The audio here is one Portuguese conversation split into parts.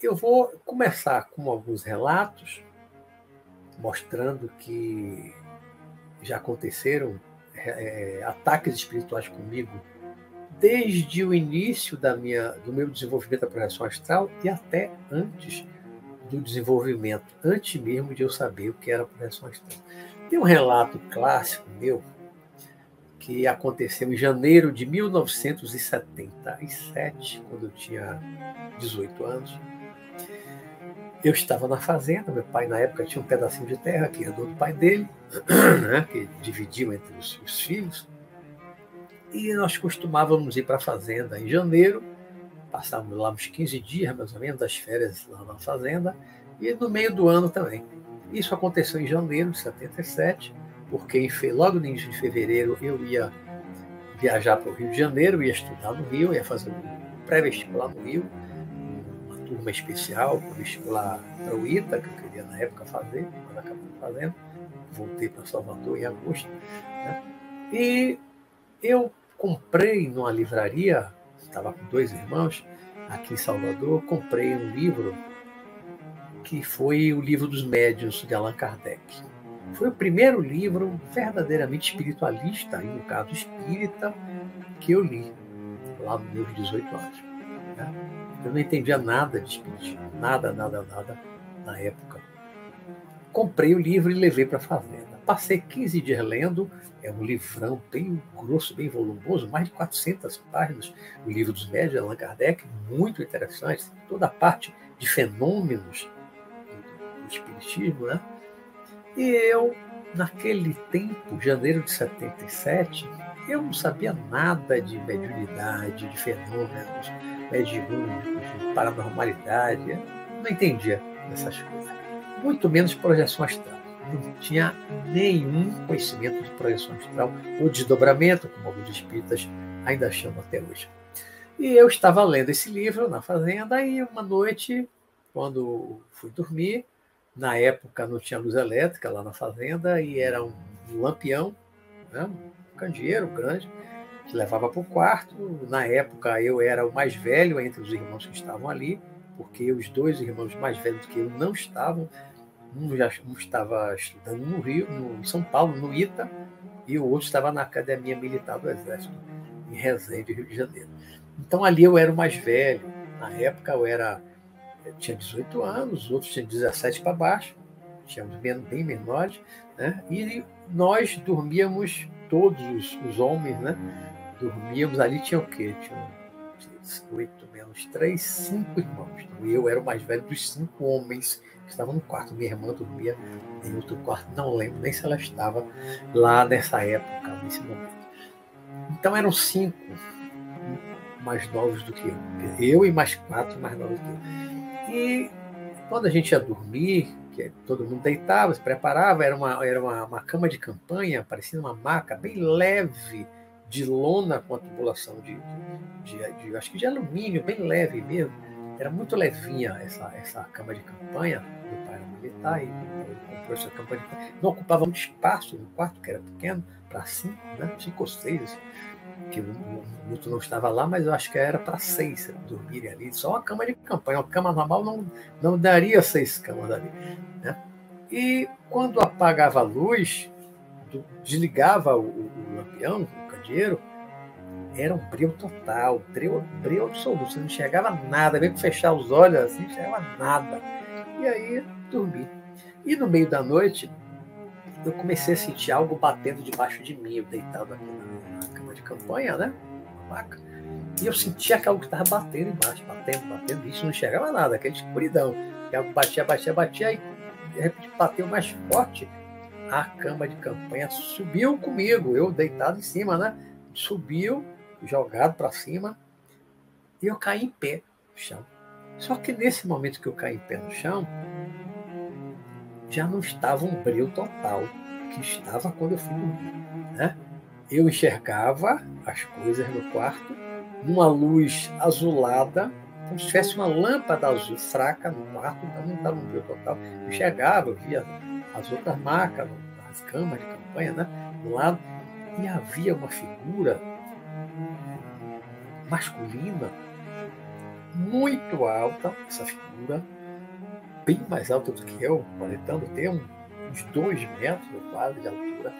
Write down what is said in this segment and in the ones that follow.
Eu vou começar com alguns relatos mostrando que já aconteceram é, ataques espirituais comigo desde o início da minha, do meu desenvolvimento da projeção astral e até antes do desenvolvimento, antes mesmo de eu saber o que era projeção astral. Tem um relato clássico meu que aconteceu em janeiro de 1977, quando eu tinha 18 anos. Eu estava na fazenda, meu pai na época tinha um pedacinho de terra que herdou do pai dele, né, que dividiu entre os, os filhos. E nós costumávamos ir para a fazenda em janeiro, passávamos lá uns 15 dias, mais ou menos, das férias lá na fazenda, e no meio do ano também. Isso aconteceu em janeiro de 77, porque logo no início de fevereiro eu ia viajar para o Rio de Janeiro, ia estudar no Rio, ia fazer um pré-vestibular no Rio, uma turma especial, para vestibular para o ITA, que eu queria na época fazer, mas acabei fazendo. Voltei para Salvador em agosto. Né? E eu comprei numa livraria, estava com dois irmãos aqui em Salvador, comprei um livro que foi o livro dos médiuns de Allan Kardec. Foi o primeiro livro verdadeiramente espiritualista, no caso espírita, que eu li lá nos meus 18 anos. Né? Eu não entendia nada de espiritismo, nada, nada, nada na época. Comprei o livro e levei para a fazenda. Passei 15 dias lendo, é um livrão bem grosso, bem volumoso, mais de 400 páginas, o livro dos médios de Allan Kardec, muito interessante, toda a parte de fenômenos do espiritismo, né? E eu, naquele tempo, janeiro de 77, eu não sabia nada de mediunidade, de fenômenos mediúnicos, de paranormalidade, não entendia essas coisas, muito menos projeção astral não tinha nenhum conhecimento de projeção astral ou desdobramento, como alguns espíritas ainda chamam até hoje. E eu estava lendo esse livro na fazenda e uma noite, quando fui dormir, na época não tinha luz elétrica lá na fazenda e era um lampião, né, um candeeiro grande, que levava para o quarto. Na época eu era o mais velho entre os irmãos que estavam ali, porque os dois irmãos mais velhos que eu não estavam, um já um estava estudando no Rio, no São Paulo, no ITA, e o outro estava na Academia Militar do Exército, em Resende, Rio de Janeiro. Então ali eu era o mais velho. Na época eu era eu tinha 18 anos, os outros tinham 17 para baixo, tínhamos bem menores, né? E nós dormíamos, todos os, os homens, né? Dormíamos ali, tinha o quê? Tinha oito menos três, cinco irmãos. Então, eu era o mais velho dos cinco homens que estavam no quarto. Minha irmã dormia em outro quarto, não lembro nem se ela estava lá nessa época, nesse momento. Então eram cinco mais novos do que eu. Eu e mais quatro mais novos do que eu. E quando a gente ia dormir, que todo mundo deitava, se preparava, era uma, era uma, uma cama de campanha, parecia uma maca bem leve, de lona com a tubulação de, de, de, acho que de alumínio, bem leve mesmo. Era muito levinha essa, essa cama de campanha. Meu pai militar e comprou essa cama de campanha. Não ocupava muito espaço no quarto, que era pequeno, para cinco, né? cinco ou seis. Assim, que o Milton não estava lá, mas eu acho que era para seis dormirem ali. Só uma cama de campanha. Uma cama normal não, não daria seis camas ali. Né? E quando apagava a luz, desligava o, o lampião, candeeiro, era um brilho total, brilho, brilho absoluto. Você não enxergava nada, mesmo fechar os olhos assim, não enxergava nada. E aí dormi. E no meio da noite, eu comecei a sentir algo batendo debaixo de mim, eu deitado aqui na, cama de campanha, né? E eu sentia que algo estava batendo embaixo, batendo, batendo, isso não enxergava nada, aquela escuridão. E algo batia, batia, batia, e de repente bateu mais forte a cama de campanha subiu comigo, eu deitado em cima, né? Subiu, jogado para cima, e eu caí em pé no chão. Só que nesse momento que eu caí em pé no chão, já não estava um brilho total que estava quando eu fui dormir, né? Eu enxergava as coisas no quarto, numa luz azulada, como se tivesse uma lâmpada azul fraca no quarto, então não estava um brilho total. Eu enxergava, eu via as outras marcas camas de campanha, né? Do lado. E havia uma figura masculina muito alta, essa figura, bem mais alta do que eu, aparentando ter uns dois metros quase de altura,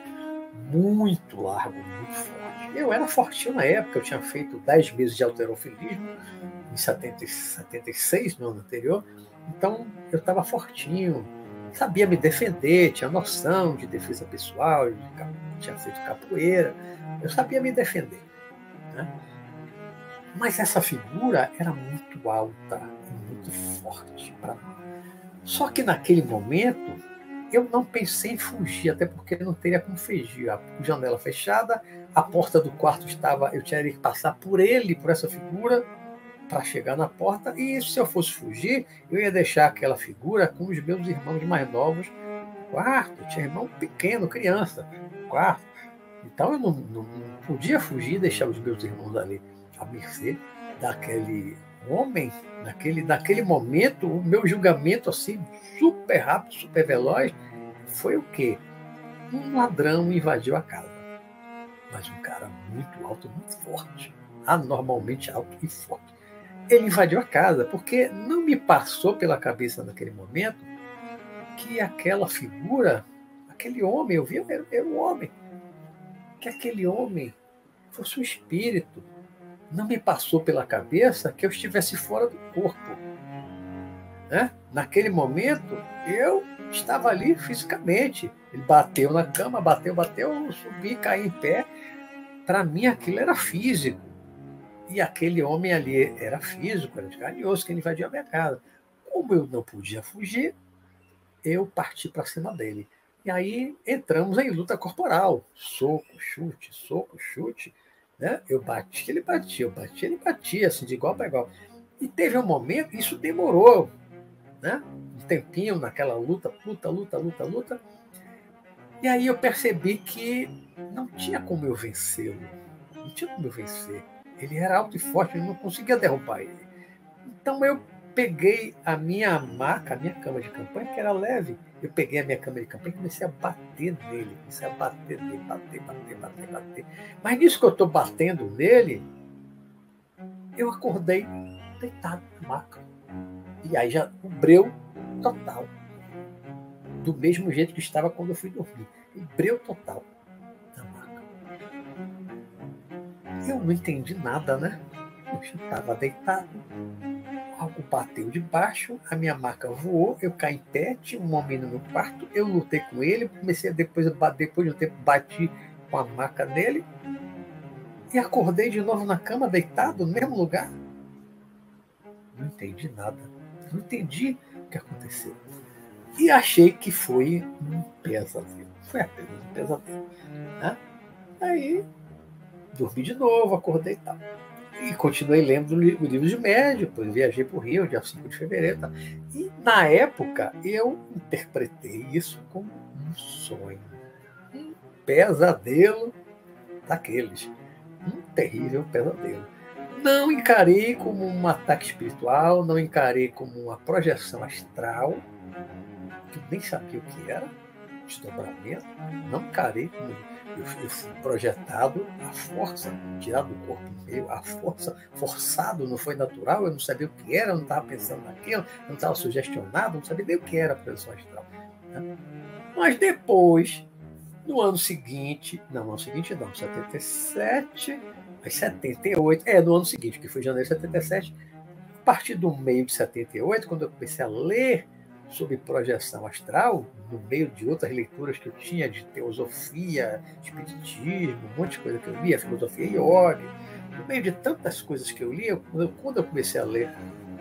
muito largo, muito forte. Eu era fortinho na época, eu tinha feito 10 meses de alterofilismo, em 70, 76, no ano anterior, então eu estava fortinho, sabia me defender, tinha noção de defesa pessoal, tinha feito capoeira, eu sabia me defender. Né? Mas essa figura era muito alta muito forte para mim. Só que naquele momento eu não pensei em fugir, até porque não teria como fugir. A janela fechada, a porta do quarto estava, eu tinha que passar por ele, por essa figura, para chegar na porta. E se eu fosse fugir, eu ia deixar aquela figura com os meus irmãos mais novos quarto. Tinha irmão pequeno, criança, quarto. Então eu não, não, não podia fugir e deixar os meus irmãos ali à mercê daquele homem, naquele, naquele momento, o meu julgamento assim, super rápido, super veloz, foi o quê? Um ladrão invadiu a casa. Mas um cara muito alto, muito forte. Anormalmente alto e forte. Ele invadiu a casa, porque não me passou pela cabeça naquele momento que aquela figura, aquele homem, eu vi, era, era um homem, que aquele homem fosse um espírito, não me passou pela cabeça que eu estivesse fora do corpo. Né? Naquele momento, eu estava ali fisicamente. Ele bateu na cama, bateu, bateu, eu subi, caí em pé. Para mim, aquilo era físico. E aquele homem ali era físico, era de carne que ele invadiu a minha casa. Como eu não podia fugir, eu parti para cima dele. E aí entramos em luta corporal. Soco, chute, soco, chute. Né? Eu bati, ele batia, eu bati, ele batia, assim, de igual para igual. E teve um momento, isso demorou, né? Um tempinho naquela luta, luta, luta, luta, luta. E aí eu percebi que não tinha como eu vencê-lo. Não tinha como eu vencer. Ele era alto e forte, eu não conseguia derrubar ele. Então eu peguei a minha maca, a minha cama de campanha, que era leve. Eu peguei a minha cama de campanha e comecei a bater nele. Comecei a bater nele, bater, bater, bater, bater. Mas nisso que eu estou batendo nele, eu acordei deitado na maca. E aí já o breu total. Do mesmo jeito que estava quando eu fui dormir. O breu total Eu não entendi nada, né? Eu estava deitado algo bateu de baixo, a minha maca voou, eu caí em pé, tinha um homem no meu quarto, eu lutei com ele, comecei a depois, depois de um tempo, bati com a maca nele e acordei de novo na cama, deitado, no mesmo lugar. Não entendi nada. Não entendi o que aconteceu. E achei que foi um pesadelo. Foi apenas um pesadelo. Né? Aí, dormi de novo, acordei e tal. E continuei lendo o livro de médio, depois viajei para o Rio, dia 5 de fevereiro. Tá? E na época eu interpretei isso como um sonho, um pesadelo daqueles. Um terrível pesadelo. Não encarei como um ataque espiritual, não encarei como uma projeção astral, que nem sabia o que era, desdobramento, não encarei como eu, eu fui projetado à força, tirado do corpo meu, à força, forçado, não foi natural, eu não sabia o que era, eu não estava pensando naquilo, não estava sugestionado, não sabia nem o que era a projeção astral. Né? Mas depois, no ano seguinte, não, no ano seguinte não, 77, mas 78, é, no ano seguinte, que foi janeiro de 77, a partir do meio de 78, quando eu comecei a ler sobre projeção astral, no meio de outras leituras que eu tinha de teosofia, espiritismo, um monte de coisa que eu lia, filosofia yoga, no meio de tantas coisas que eu li, eu, quando eu comecei a ler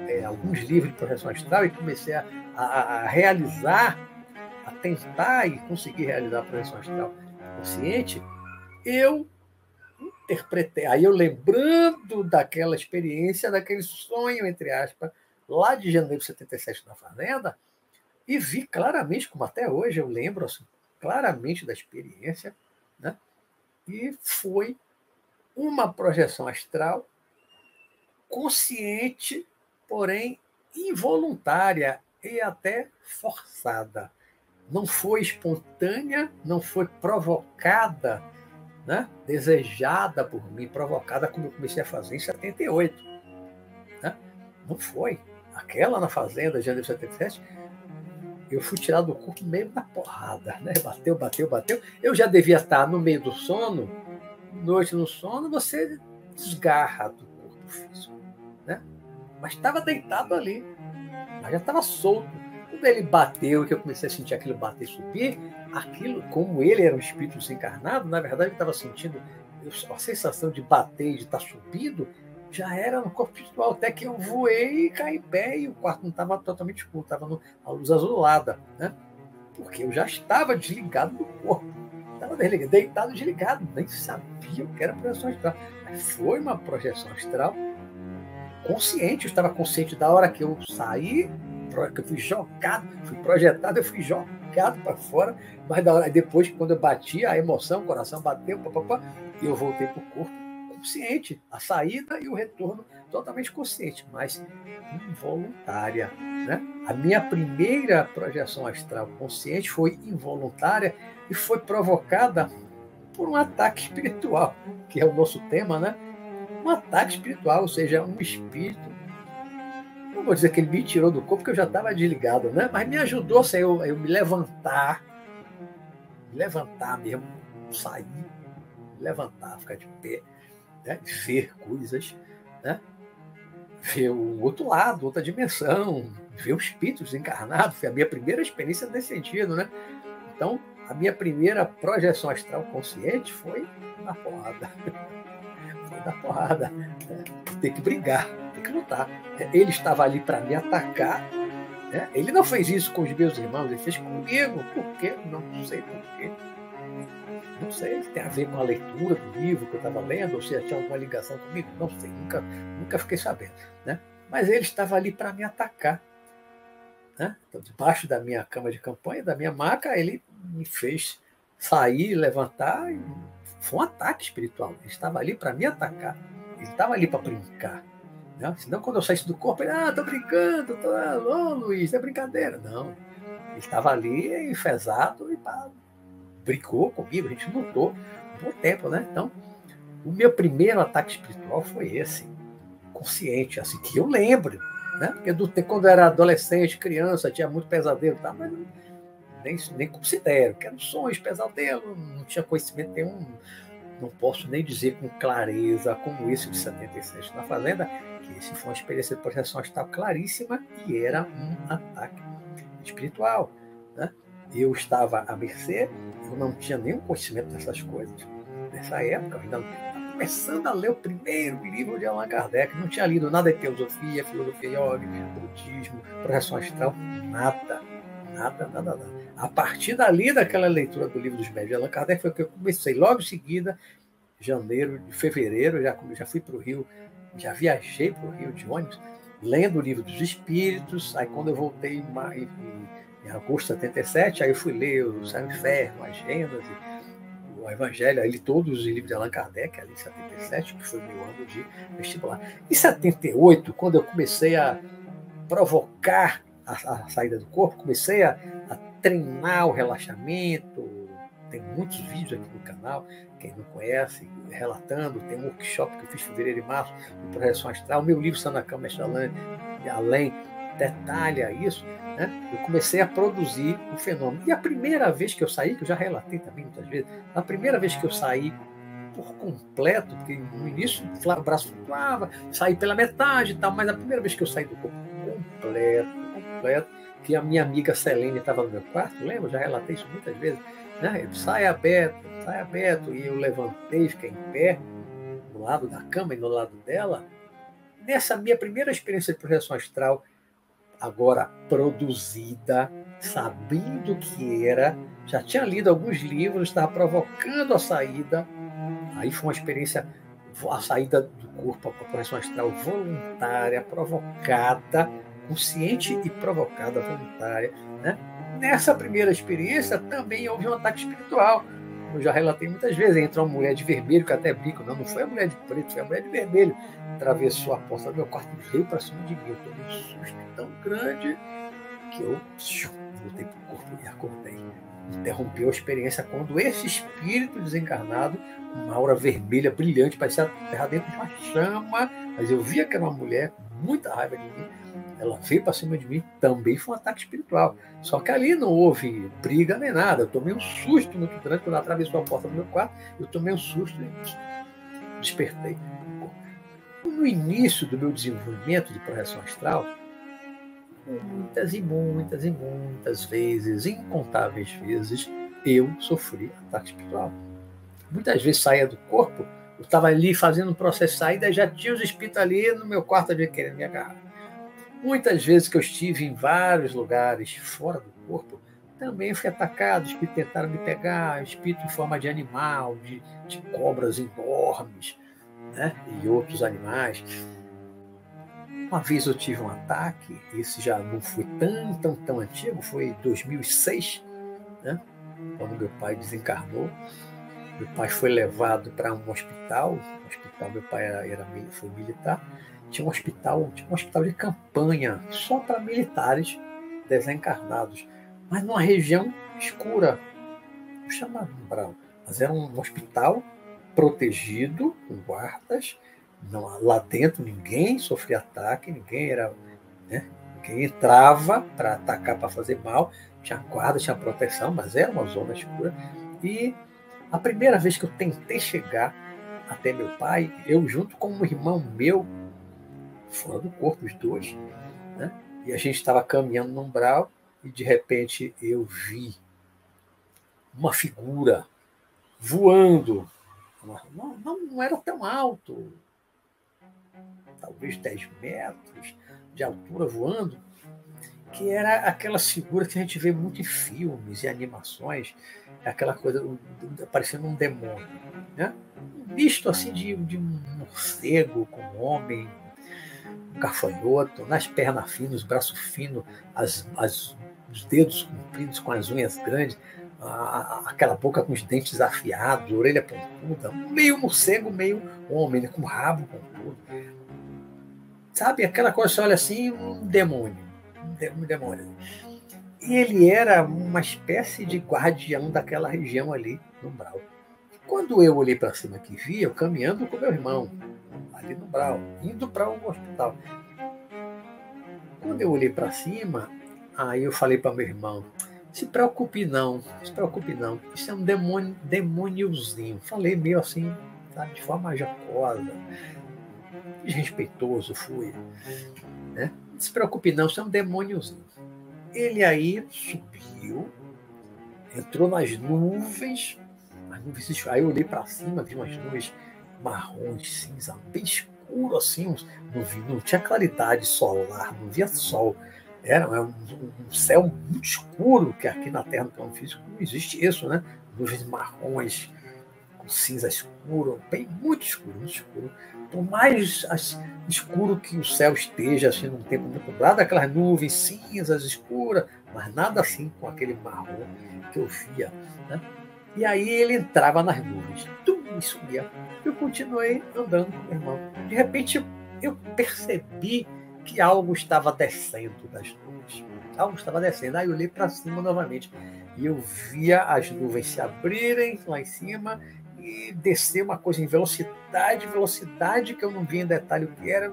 é, alguns livros de projeção astral e comecei a, a, a, realizar, a tentar e conseguir realizar a projeção astral consciente, eu interpretei, aí eu lembrando daquela experiência, daquele sonho, entre aspas, lá de janeiro de 77 na Fazenda, e vi claramente, como até hoje eu lembro assim, claramente da experiência, né? e foi uma projeção astral consciente, porém involuntária e até forçada. não foi espontânea, não foi provocada, né? desejada por mim, provocada como eu comecei a fazer em 78. Né? Não foi. Aquela na fazenda, janeiro de 77, eu fui tirado do corpo meio da porrada, né? Bateu, bateu, bateu. Eu já devia estar no meio do sono, noite no sono, você desgarra do corpo físico, né? Mas estava deitado ali, mas já estava solto. Quando ele bateu, que eu comecei a sentir aquilo bater e subir, aquilo, como ele era um espírito desencarnado, na verdade eu estava sentindo a sensação de bater, de estar tá subindo, já era no corpo espiritual, até que eu voei e caí pé e o quarto não estava totalmente escuro, estava a luz azulada, né? Porque eu já estava desligado do corpo. Estava deitado desligado, nem sabia o que era projeção astral. Mas foi uma projeção astral consciente, eu estava consciente da hora que eu saí, que eu fui jogado, fui projetado, eu fui jogado para fora, mas da hora, depois, quando eu bati, a emoção, o coração bateu, papapá, e eu voltei para o corpo consciente, a saída e o retorno totalmente consciente, mas involuntária. Né? A minha primeira projeção astral consciente foi involuntária e foi provocada por um ataque espiritual, que é o nosso tema, né? Um ataque espiritual, ou seja, um espírito. Não vou dizer que ele me tirou do corpo, porque eu já estava desligado, né? Mas me ajudou a eu, eu me levantar, me levantar mesmo, sair, me levantar, ficar de pé né? ver coisas, né? ver o outro lado, outra dimensão, ver o espírito desencarnado. Foi a minha primeira experiência nesse sentido. Né? Então, a minha primeira projeção astral consciente foi na porrada. foi na porrada. Tem que brigar, tem que lutar. Ele estava ali para me atacar. Né? Ele não fez isso com os meus irmãos, ele fez comigo. Por quê? Não sei por quê. Não sei se tem a ver com a leitura do livro que eu estava lendo, ou se tinha alguma ligação comigo. Não sei, nunca, nunca fiquei sabendo. Né? Mas ele estava ali para me atacar. Né? Então, debaixo da minha cama de campanha, da minha maca, ele me fez sair, levantar. E foi um ataque espiritual. Ele estava ali para me atacar. Ele estava ali para brincar. Né? Senão, quando eu saísse do corpo, ele, ah, tô brincando, tô, ô Luiz, é brincadeira. Não. Ele estava ali enfesado e para brincou comigo, a gente lutou um bom tempo, né? Então, o meu primeiro ataque espiritual foi esse, consciente, assim, que eu lembro, né? Porque do, quando eu era adolescente, criança, tinha muito pesadelo, tá? mas nem, nem considero, que eram sonhos, pesadelo, não tinha conhecimento nenhum, não posso nem dizer com clareza como esse de 77 na Fazenda, que esse foi uma experiência de projeção astral claríssima e era um ataque espiritual. Né? Eu estava à mercê eu não tinha nenhum conhecimento dessas coisas. Nessa época, eu ainda começando a ler o primeiro livro de Allan Kardec, não tinha lido nada de teosofia, filosofia yoga, budismo, projeção astral, nada. Nada, nada, nada. A partir dali, daquela leitura do livro dos médios de Allan Kardec, foi que eu comecei. Logo em seguida, janeiro, fevereiro, já, já fui para o Rio, já viajei para o Rio de ônibus, lendo o livro dos Espíritos. Aí, quando eu voltei em, em agosto de 77, aí eu fui ler o Céu Inferno, Agendas, o Evangelho, aí todos os livros de Allan Kardec, ali em 77, que foi meu ano de vestibular. Em 78, quando eu comecei a provocar a, a saída do corpo, comecei a, a treinar o relaxamento, tem muitos vídeos aqui no canal, quem não conhece, relatando, tem um workshop que eu fiz em fevereiro e março, de projeção astral, meu livro Sana Cama Além, além detalha isso, né? eu comecei a produzir o fenômeno. E a primeira vez que eu saí, que eu já relatei também muitas vezes, a primeira vez que eu saí por completo, porque no início o braço flutuava, saí pela metade e tal, mas a primeira vez que eu saí do corpo completo, completo, que a minha amiga Selene estava no meu quarto, lembra? Já relatei isso muitas vezes. Né? Eu sai aberto, sai aberto, e eu levantei, fiquei em pé, do lado da cama e do lado dela. Nessa minha primeira experiência de projeção astral, agora produzida, sabendo que era, já tinha lido alguns livros, estava provocando a saída. Aí foi uma experiência, a saída do corpo, a projeção astral voluntária, provocada, consciente e provocada, voluntária. Né? Nessa primeira experiência também houve um ataque espiritual. Eu já relatei muitas vezes, entrou uma mulher de vermelho, que até bico, não, não foi a mulher de preto, foi a mulher de vermelho. Atravessou a porta do meu quarto e veio para cima de mim. Eu tomei um susto tão grande que eu voltei para o corpo e acordei. Interrompeu a experiência quando esse espírito desencarnado, uma aura vermelha brilhante, parecia terra dentro de uma chama, mas eu via que era uma mulher muita raiva de mim. Ela veio para cima de mim, também foi um ataque espiritual. Só que ali não houve briga nem nada. Eu tomei um susto muito grande quando ela atravessou a porta do meu quarto. Eu tomei um susto e despertei. No início do meu desenvolvimento de projeção astral, muitas e muitas e muitas vezes, incontáveis vezes, eu sofri ataque espiritual. Muitas vezes saía do corpo, eu estava ali fazendo um processo de saída, já tinha os espíritos ali no meu quarto ali querendo me agarrar. Muitas vezes que eu estive em vários lugares fora do corpo, também fui atacado, espíritos tentaram me pegar, espírito em forma de animal, de, de cobras enormes, né? e outros animais. Uma vez eu tive um ataque, esse já não foi tão, tão, tão antigo, foi em 2006, né? quando meu pai desencarnou. Meu pai foi levado para um hospital, hospital, meu pai era, era, foi militar, tinha um hospital, tinha um hospital de campanha só para militares desencarnados, mas numa região escura, chamado Umbral, mas era um hospital protegido, com guardas, não, lá dentro ninguém sofria ataque, ninguém era. Né, ninguém entrava para atacar, para fazer mal. Tinha guarda, tinha proteção, mas era uma zona escura. E a primeira vez que eu tentei chegar até meu pai, eu junto com um irmão meu, fora do corpo, os dois, né? e a gente estava caminhando no umbral, e de repente eu vi uma figura voando. Não, não, era tão alto, talvez 10 metros de altura voando, que era aquela figura que a gente vê muito em filmes e animações, aquela coisa parecendo um demônio, né? Um misto assim de, de um morcego com um homem, um gafanhoto, nas pernas finas, os braços finos, as, as, os dedos compridos com as unhas grandes, a, aquela boca com os dentes afiados, orelha pontuda, meio morcego, meio homem, né? com rabo pontudo. Sabe, aquela coisa, você olha assim, um demônio. Demônio. E ele era uma espécie de guardião daquela região ali, no Brau. Quando eu olhei para cima que vi, eu caminhando com meu irmão, ali no Brau, indo para um hospital. Quando eu olhei para cima, aí eu falei para meu irmão, se preocupe não, se preocupe não, isso é um demônio, demôniozinho. Falei meio assim, sabe, de forma jacosa desrespeitoso fui. Né? Não se preocupe não, você é um demôniozinho. Ele aí subiu, entrou nas nuvens, as nuvens aí eu olhei para cima, vi umas nuvens marrons, cinza, bem escuro assim, não, vi, não tinha claridade solar, não via sol. Era um, um céu muito escuro, que aqui na Terra, no plano físico, não existe isso, né? Nuvens marrons, com cinza escuro, bem muito escuro, muito escuro por mais escuro que o céu esteja, assim, num tempo muito nublado, aquelas nuvens cinzas, escuras, mas nada assim com aquele marrom que eu via. Né? E aí ele entrava nas nuvens, tudo subia. Eu continuei andando com meu irmão. De repente eu percebi que algo estava descendo das nuvens. Algo estava descendo. Aí eu olhei para cima novamente e eu via as nuvens se abrirem lá em cima e descer uma coisa em velocidade, velocidade que eu não vi em detalhe o que era.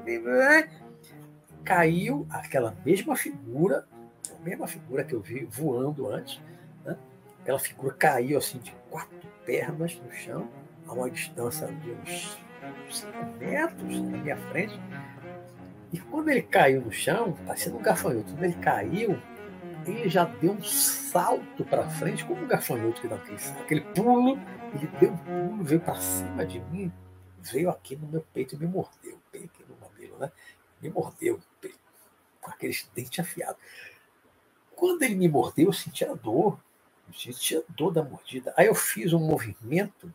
Caiu aquela mesma figura, a mesma figura que eu vi voando antes. Né? Aquela figura caiu assim de quatro pernas no chão, a uma distância de uns 5 metros na minha frente. E quando ele caiu no chão, parecendo um gafanhoto, quando ele caiu, ele já deu um salto para frente, como um gafanhoto que dá aquele, aquele pulo ele deu um pulo, veio para cima de mim, veio aqui no meu peito e me mordeu, bem aqui no mamilo, né? Me mordeu com aqueles dentes afiados. Quando ele me mordeu, eu senti a dor, eu senti a dor da mordida. Aí eu fiz um movimento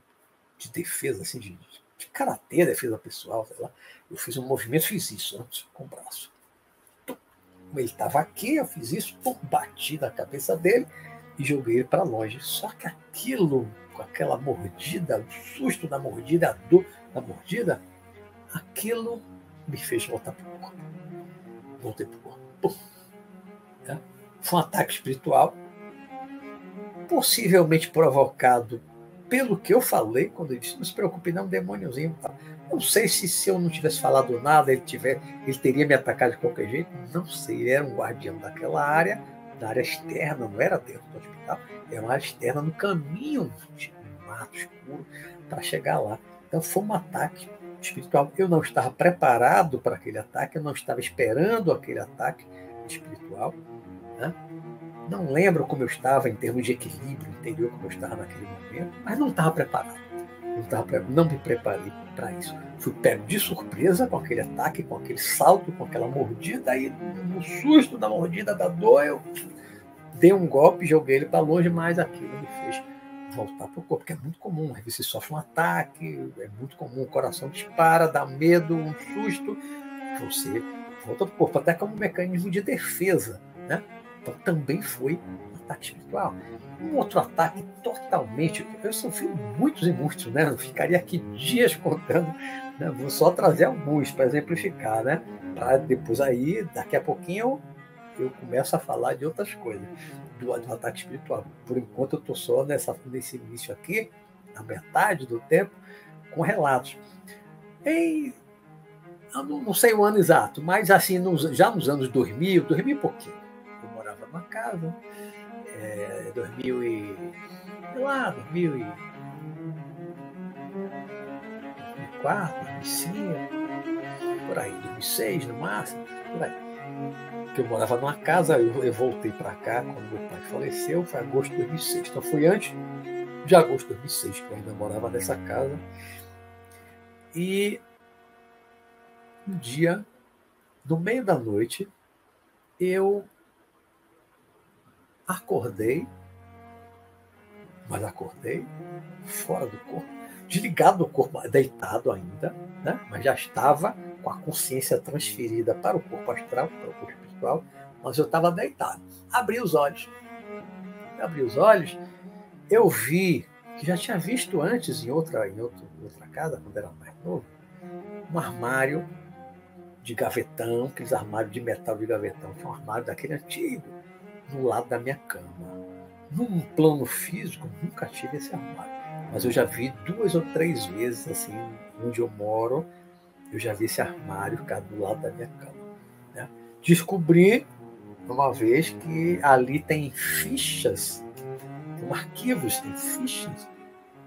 de defesa, assim, de, de karatê, defesa pessoal, sei lá. Eu fiz um movimento, fiz isso antes com o braço. Ele estava aqui, eu fiz isso, pum, bati na cabeça dele e joguei ele para longe. Só que aquilo com aquela mordida, o susto da mordida, a dor da mordida, aquilo me fez voltar para o corpo. Voltei para o corpo. Pum. É? Foi um ataque espiritual, possivelmente provocado pelo que eu falei quando ele disse: não se preocupe, não, demôniozinho. Tá? Não sei se, se eu não tivesse falado nada, ele, tiver, ele teria me atacado de qualquer jeito. Não sei, ele era um guardião daquela área, da área externa, não era dentro do hospital, era uma área externa no caminho, no mato escuro, para chegar lá. Então foi um ataque espiritual. Eu não estava preparado para aquele ataque, eu não estava esperando aquele ataque espiritual. Né? Não lembro como eu estava em termos de equilíbrio interior, como eu estava naquele momento, mas não estava preparado. Não, me preparei para isso. Fui pego de surpresa com aquele ataque, com aquele salto, com aquela mordida, aí no susto da mordida, da dor, eu dei um golpe, joguei ele para longe, mas aquilo me fez voltar para o corpo, porque é muito comum. Aí você sofre um ataque, é muito comum, o coração dispara, dá medo, um susto, você volta para o corpo, até como um mecanismo de defesa. Né? Então também foi ataque espiritual. Um outro ataque totalmente. Eu sofri muitos e muitos, né? Eu ficaria aqui dias contando, né? Vou só trazer alguns para exemplificar, né? Para depois aí, daqui a pouquinho, eu, eu começo a falar de outras coisas do, do ataque espiritual. Por enquanto, eu estou só nessa, nesse início aqui, na metade do tempo, com relatos. Em, eu não, sei o ano exato, mas assim, já nos anos 2000, 2000 e pouquinho, eu morava numa casa, é, 2000 e. sei lá, 2000 e. 2004, 2005, por aí, 2006 no máximo, por aí que eu morava numa casa, eu, eu voltei para cá quando meu pai faleceu, foi agosto de 2006. Então foi antes de agosto de 2006 que eu ainda morava nessa casa. E um dia, no meio da noite, eu acordei, mas acordei fora do corpo, desligado do corpo, deitado ainda, né? mas já estava com a consciência transferida para o corpo astral, para o corpo espiritual, mas eu estava deitado. Abri os olhos. Abri os olhos, eu vi, que já tinha visto antes em outra, em outra, em outra casa, quando era mais novo, um armário de gavetão, aqueles armários de metal de gavetão, que é um armário daquele antigo, no lado da minha cama. Num plano físico, nunca tive esse armário. Mas eu já vi duas ou três vezes, assim, onde eu moro, eu já vi esse armário ficar do lado da minha cama. Né? Descobri uma vez que ali tem fichas, tem arquivos, tem fichas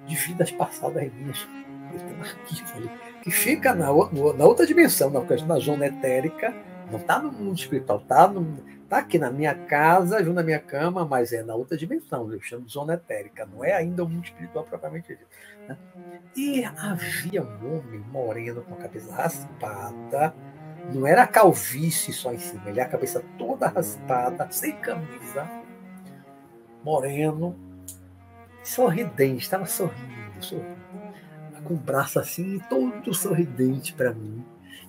de vidas passadas minhas. Tem um arquivo ali que fica na, na outra dimensão, na, na zona etérica, não está no mundo espiritual, está tá aqui na minha casa, junto na minha cama, mas é na outra dimensão, eu chamo de zona etérica, não é ainda o mundo espiritual propriamente dito. Né? E havia um homem moreno com a cabeça raspada, não era calvície só em cima, ele a cabeça toda raspada, sem camisa, moreno, sorridente, estava sorrindo, sorrindo, com o braço assim, todo sorridente para mim,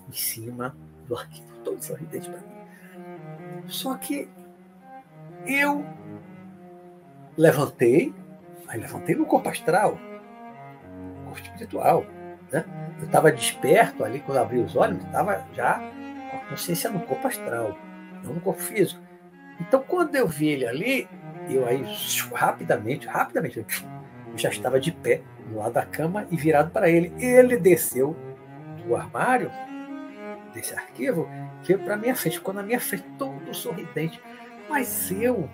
em cima do arquivo, todo sorridente para mim. Só que eu levantei, aí levantei no corpo astral, corpo espiritual, né? Eu estava desperto ali quando abri os olhos, estava já com a consciência no corpo astral, não no corpo físico. Então, quando eu vi ele ali, eu aí rapidamente, rapidamente, eu já estava de pé no lado da cama e virado para ele. Ele desceu do armário, desse arquivo, veio para minha frente, ficou na minha frente, sorridente. Mas eu,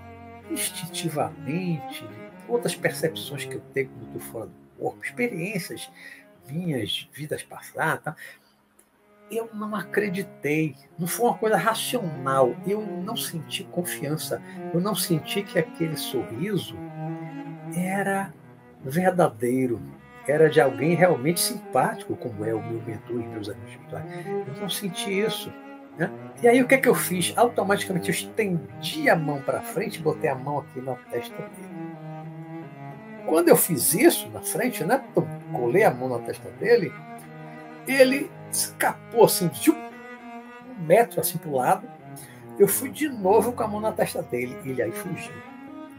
instintivamente, outras percepções que eu tenho do fora do corpo, experiências minhas, vidas passadas, tá? eu não acreditei. Não foi uma coisa racional. Eu não senti confiança. Eu não senti que aquele sorriso era verdadeiro. Era de alguém realmente simpático, como é o meu mentor e meus amigos espirituais. Eu não senti isso. Né? E aí o que é que eu fiz? Automaticamente eu estendi a mão para frente botei a mão aqui na testa dele. Quando eu fiz isso na frente, né? colei a mão na testa dele, ele escapou assim, um metro assim para o lado. Eu fui de novo com a mão na testa dele. Ele aí fugiu.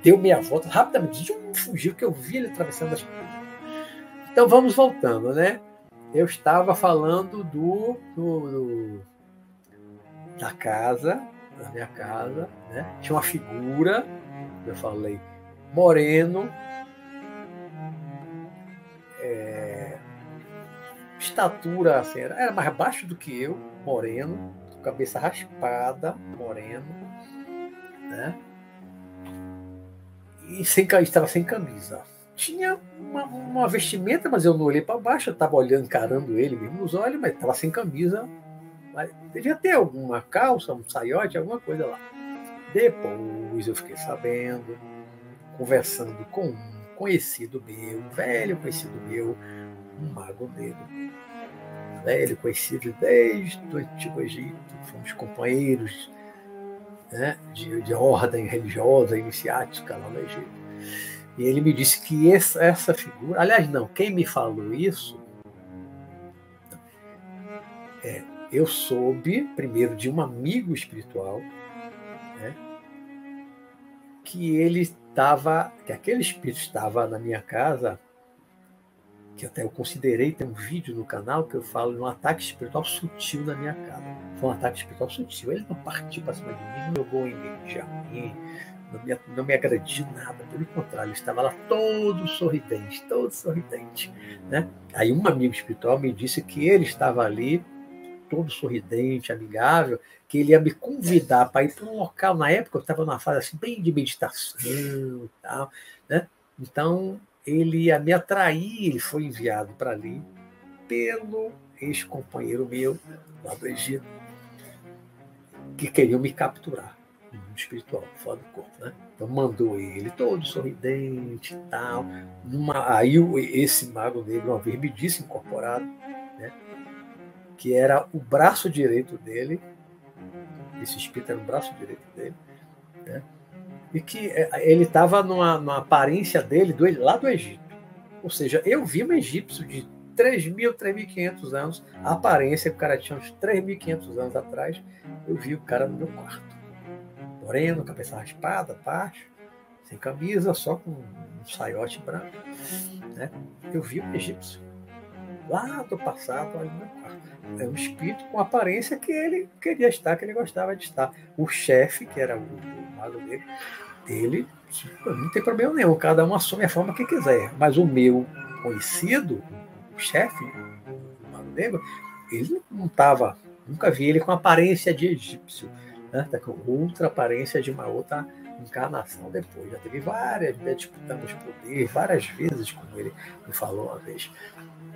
Deu meia volta rapidamente, fugiu, que eu vi ele atravessando as coisas. Então vamos voltando, né? Eu estava falando do, do, do da casa na minha casa, né? tinha uma figura, eu falei, moreno, é, estatura, assim, era mais baixo do que eu, moreno, cabeça raspada, moreno, né? E sem, estava sem camisa. Tinha uma, uma vestimenta, mas eu não olhei para baixo, eu estava olhando, encarando ele mesmo nos olhos, mas estava sem camisa. Mas devia ter alguma calça, um saiote, alguma coisa lá. Depois eu fiquei sabendo, conversando com um conhecido meu, um velho conhecido meu, um mago negro. Velho conhecido desde o Antigo Egito, fomos companheiros né, de, de ordem religiosa iniciática lá no Egito. E ele me disse que essa, essa figura, aliás, não, quem me falou isso, é, eu soube primeiro de um amigo espiritual né, que ele estava, que aquele espírito estava na minha casa, que até eu considerei, tem um vídeo no canal que eu falo de um ataque espiritual sutil na minha casa. Foi um ataque espiritual sutil. Ele não partiu para cima de mim, não jogou energia ruim, não me, não me agrediu nada, pelo contrário, ele estava lá todo sorridente, todo sorridente. Né? Aí um amigo espiritual me disse que ele estava ali todo sorridente, amigável, que ele ia me convidar para ir para um local. Na época eu estava numa fase assim, bem de meditação e tal. Né? Então ele ia me atrair, ele foi enviado para ali pelo ex-companheiro meu lá do Egito, que queriam me capturar no mundo espiritual, fora do corpo. Né? Então mandou ele todo sorridente e tal. Numa, aí esse mago negro uma vez me disse incorporado que era o braço direito dele, esse espírito era o braço direito dele, né? e que é, ele estava numa, numa, aparência dele do, lá do Egito. Ou seja, eu vi um egípcio de 3.000, 3.500 anos, a aparência que o cara tinha uns 3.500 anos atrás, eu vi o cara no meu quarto. Moreno, cabeça raspada, baixo, sem camisa, só com um saiote branco. Né? Eu vi um egípcio lá do passado é um espírito com aparência que ele queria estar, que ele gostava de estar. O chefe, que era o, o mago dele, ele não tem problema nenhum, cada um assume a forma que quiser. Mas o meu conhecido, o chefe, o mago negro, ele não estava, nunca vi ele com aparência de egípcio, né? Tá com outra aparência de uma outra encarnação depois. Já teve várias, né, disputamos poder, várias vezes, como ele me falou uma vez.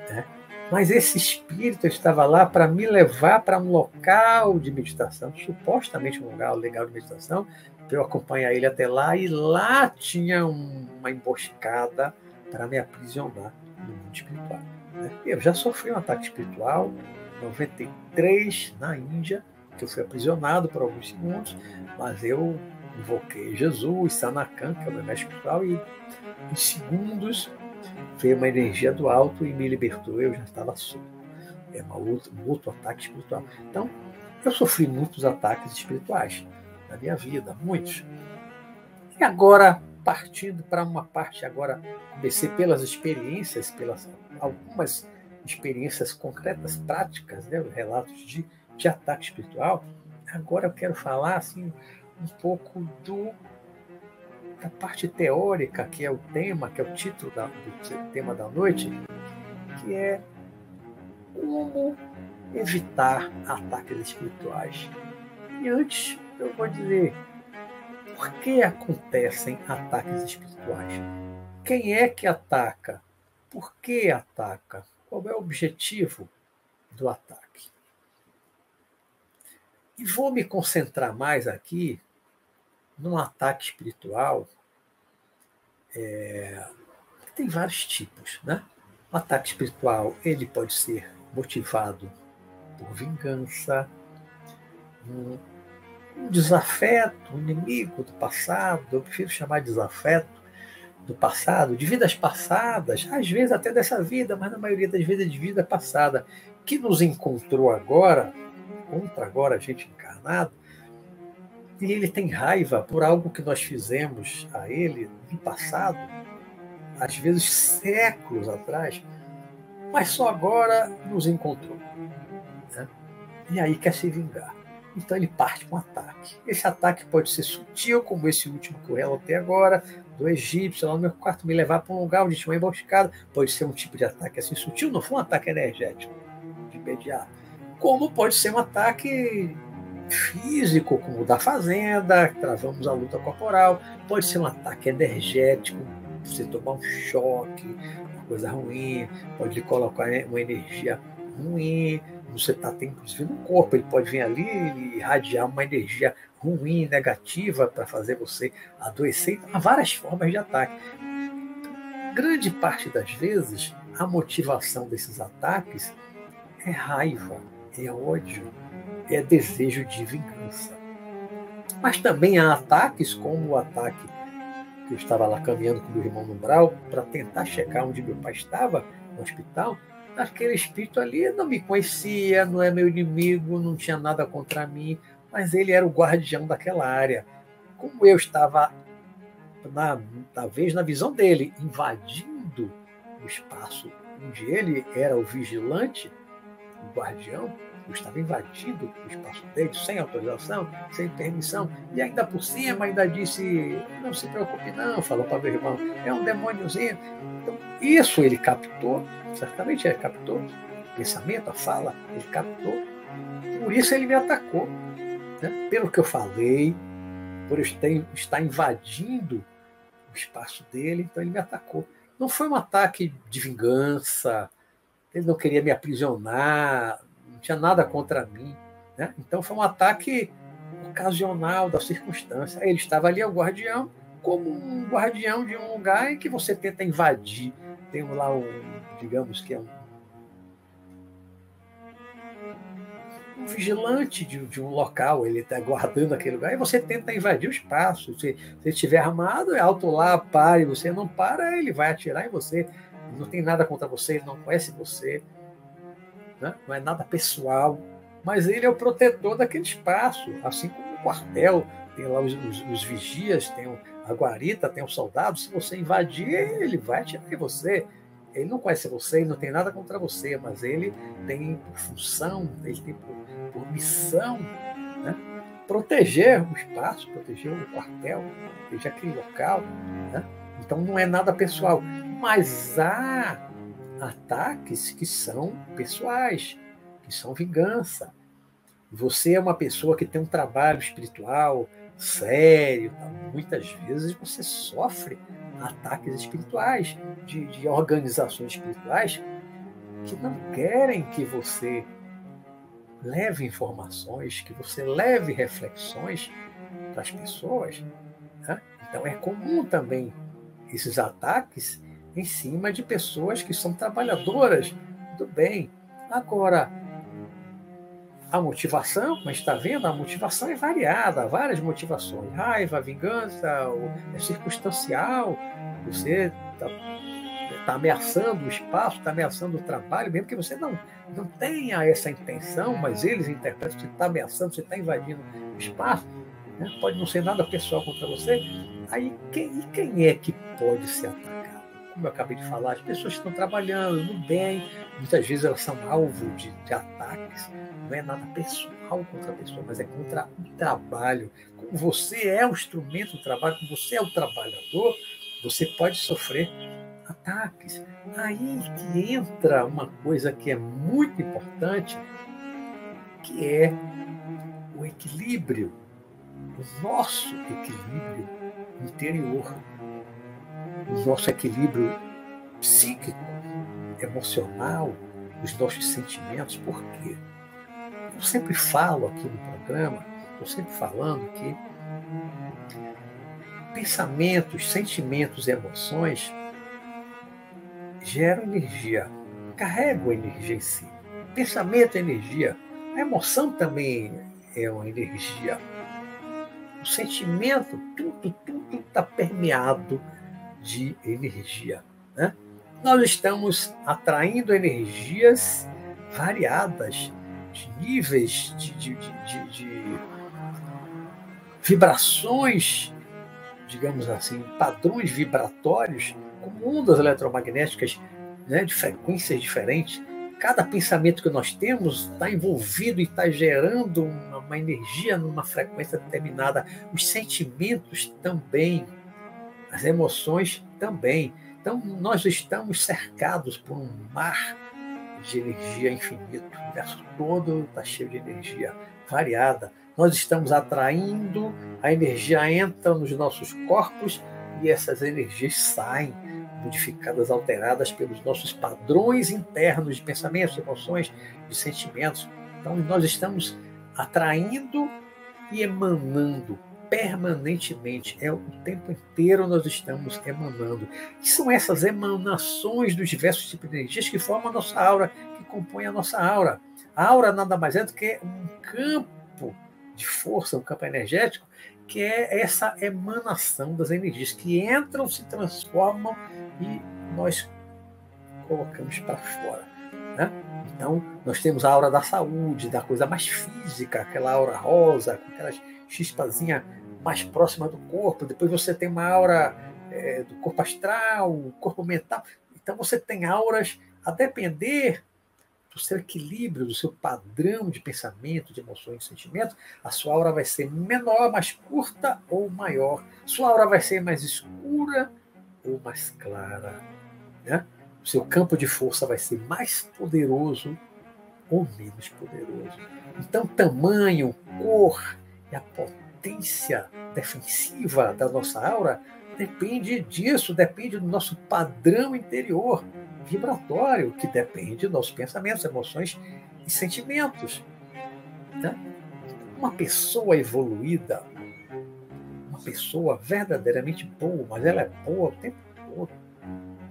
Né? Mas esse espírito estava lá para me levar para um local de meditação, supostamente um lugar legal de meditação, para eu acompanhar ele até lá, e lá tinha uma emboscada para me aprisionar no mundo espiritual. Né? Eu já sofri um ataque espiritual, em 93, na Índia, que eu fui aprisionado por alguns segundos, mas eu invoquei Jesus, Sanakan, que é o meu mestre espiritual, e em segundos veio uma energia do alto e me libertou. Eu já estava solto. É uma outra, um outro ataque espiritual. Então, eu sofri muitos ataques espirituais na minha vida, muitos. E agora, partindo para uma parte, agora comecei pelas experiências, pelas algumas experiências concretas, práticas, né, relatos de, de ataque espiritual. Agora eu quero falar assim um pouco do a parte teórica, que é o tema, que é o título da, do tema da noite, que é como evitar ataques espirituais. E antes eu vou dizer por que acontecem ataques espirituais? Quem é que ataca? Por que ataca? Qual é o objetivo do ataque? E vou me concentrar mais aqui num ataque espiritual é, tem vários tipos, né? O ataque espiritual ele pode ser motivado por vingança, um, um desafeto, um inimigo do passado, eu prefiro chamar de desafeto do passado, de vidas passadas, às vezes até dessa vida, mas na maioria das vezes de vida passada, que nos encontrou agora, contra agora a gente encarnado, e ele tem raiva por algo que nós fizemos a ele no passado, às vezes séculos atrás, mas só agora nos encontrou. Né? E aí quer se vingar. Então ele parte com um ataque. Esse ataque pode ser sutil, como esse último que eu relatei agora, do egípcio, lá no meu quarto, me levar para um lugar onde tinha uma emboscada. Pode ser um tipo de ataque assim sutil, não foi um ataque energético de imediato. Como pode ser um ataque físico, como o da fazenda, travamos a luta corporal. Pode ser um ataque energético, você tomar um choque, uma coisa ruim, pode lhe colocar uma energia ruim, você está tendo, inclusive, no corpo. Ele pode vir ali e irradiar uma energia ruim, negativa, para fazer você adoecer. Há várias formas de ataque. Grande parte das vezes, a motivação desses ataques é raiva, é ódio, é desejo de vingança. Mas também há ataques, como o ataque que eu estava lá caminhando com meu irmão no Brau para tentar checar onde meu pai estava, no hospital, aquele espírito ali não me conhecia, não é meu inimigo, não tinha nada contra mim, mas ele era o guardião daquela área. Como eu estava, na, talvez na visão dele, invadindo o espaço onde ele era o vigilante, o guardião, eu estava invadindo o espaço dele sem autorização, sem permissão, e ainda por cima ainda disse, não se preocupe não, falou para meu irmão, é um demôniozinho. Então, isso ele captou Certamente ele captou o pensamento, a fala, ele captou. Por isso ele me atacou. Né? Pelo que eu falei, por estar invadindo o espaço dele, então ele me atacou. Não foi um ataque de vingança, ele não queria me aprisionar, não tinha nada contra mim. Né? Então foi um ataque ocasional da circunstância. Ele estava ali, é o guardião, como um guardião de um lugar em que você tenta invadir. Tem lá um digamos que é um, um vigilante de, de, um local, ele está guardando aquele lugar, e você tenta invadir o espaço. Se, se estiver armado, é alto lá, pare, você não para, ele vai atirar em você. Não tem nada contra você, ele não conhece você, né? não é nada pessoal, mas ele é o protetor daquele espaço, assim como o quartel, tem lá os, os, os vigias, tem a guarita, tem o soldado. Se você invadir, ele vai atirar em você. Ele não conhece você, ele não tem nada contra você, mas ele tem por função, ele tem por, por missão né? proteger o espaço, proteger o quartel, proteger aquele local. Né? Então não é nada pessoal. Mas há ataques que são pessoais, que são vingança. Você é uma pessoa que tem um trabalho espiritual sério, tá? muitas vezes você sofre ataques espirituais, de, de organizações espirituais que não querem que você leve informações, que você leve reflexões para as pessoas. Né? Então é comum também esses ataques em cima de pessoas que são trabalhadoras do bem. Agora, a motivação, mas está vendo, a motivação é variada, várias motivações. Raiva, vingança, é circunstancial. Você está tá ameaçando o espaço, está ameaçando o trabalho, mesmo que você não, não tenha essa intenção, mas eles interpretam que você está ameaçando, você está invadindo o espaço. Né? Pode não ser nada pessoal contra você. Aí, quem, e quem é que pode ser atacado? Como eu acabei de falar, as pessoas estão trabalhando no bem, muitas vezes elas são alvo de, de ataques não é nada pessoal contra a pessoa, mas é contra o trabalho. Como você é o instrumento do trabalho, como você é o trabalhador, você pode sofrer ataques. Aí que entra uma coisa que é muito importante, que é o equilíbrio, o nosso equilíbrio interior, o nosso equilíbrio psíquico, emocional, os nossos sentimentos. Por quê? Eu sempre falo aqui no programa, estou sempre falando que pensamentos, sentimentos emoções geram energia, carregam energia em si. Pensamento é energia, a emoção também é uma energia. O sentimento, tudo, tudo está permeado de energia. Né? Nós estamos atraindo energias variadas de níveis de, de, de, de vibrações, digamos assim, padrões vibratórios, com ondas eletromagnéticas né, de frequências diferentes. cada pensamento que nós temos está envolvido e está gerando uma, uma, energia numa frequência determinada. Os sentimentos também, as emoções também. Então, nós estamos cercados por um mar de energia infinito. O universo todo está cheio de energia variada. Nós estamos atraindo, a energia entra nos nossos corpos e essas energias saem modificadas, alteradas pelos nossos padrões internos de pensamentos, emoções, de sentimentos. Então, nós estamos atraindo e emanando permanentemente, é o tempo inteiro nós estamos emanando. E são essas emanações dos diversos tipos de energias que formam a nossa aura, que compõem a nossa aura. A aura nada mais é do que um campo de força, um campo energético, que é essa emanação das energias que entram, se transformam e nós colocamos para fora. Né? Então, nós temos a aura da saúde, da coisa mais física, aquela aura rosa, com aquelas chispazinha mais próxima do corpo. Depois você tem uma aura é, do corpo astral, corpo mental. Então, você tem auras a depender do seu equilíbrio, do seu padrão de pensamento, de emoções, de sentimentos, a sua aura vai ser menor, mais curta ou maior. Sua aura vai ser mais escura ou mais clara. Né? O seu campo de força vai ser mais poderoso ou menos poderoso. Então, tamanho, cor e a potência defensiva da nossa aura depende disso, depende do nosso padrão interior vibratório, que depende dos nossos pensamentos, emoções e sentimentos. Né? Uma pessoa evoluída, uma pessoa verdadeiramente boa, mas ela é boa o tempo todo.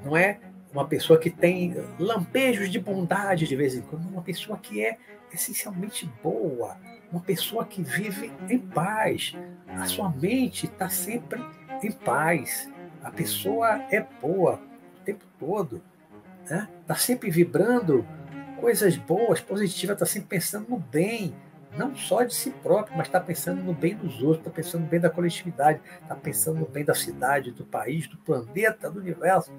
Não é uma pessoa que tem lampejos de bondade de vez em quando, uma pessoa que é essencialmente boa, uma pessoa que vive em paz. A sua mente está sempre em paz. A pessoa é boa o tempo todo. Está né? Tá sempre vibrando coisas boas, positivas, está sempre pensando no bem, não só de si próprio, mas está pensando no bem dos outros, está pensando no bem da coletividade, está pensando no bem da cidade, do país, do planeta, do universo.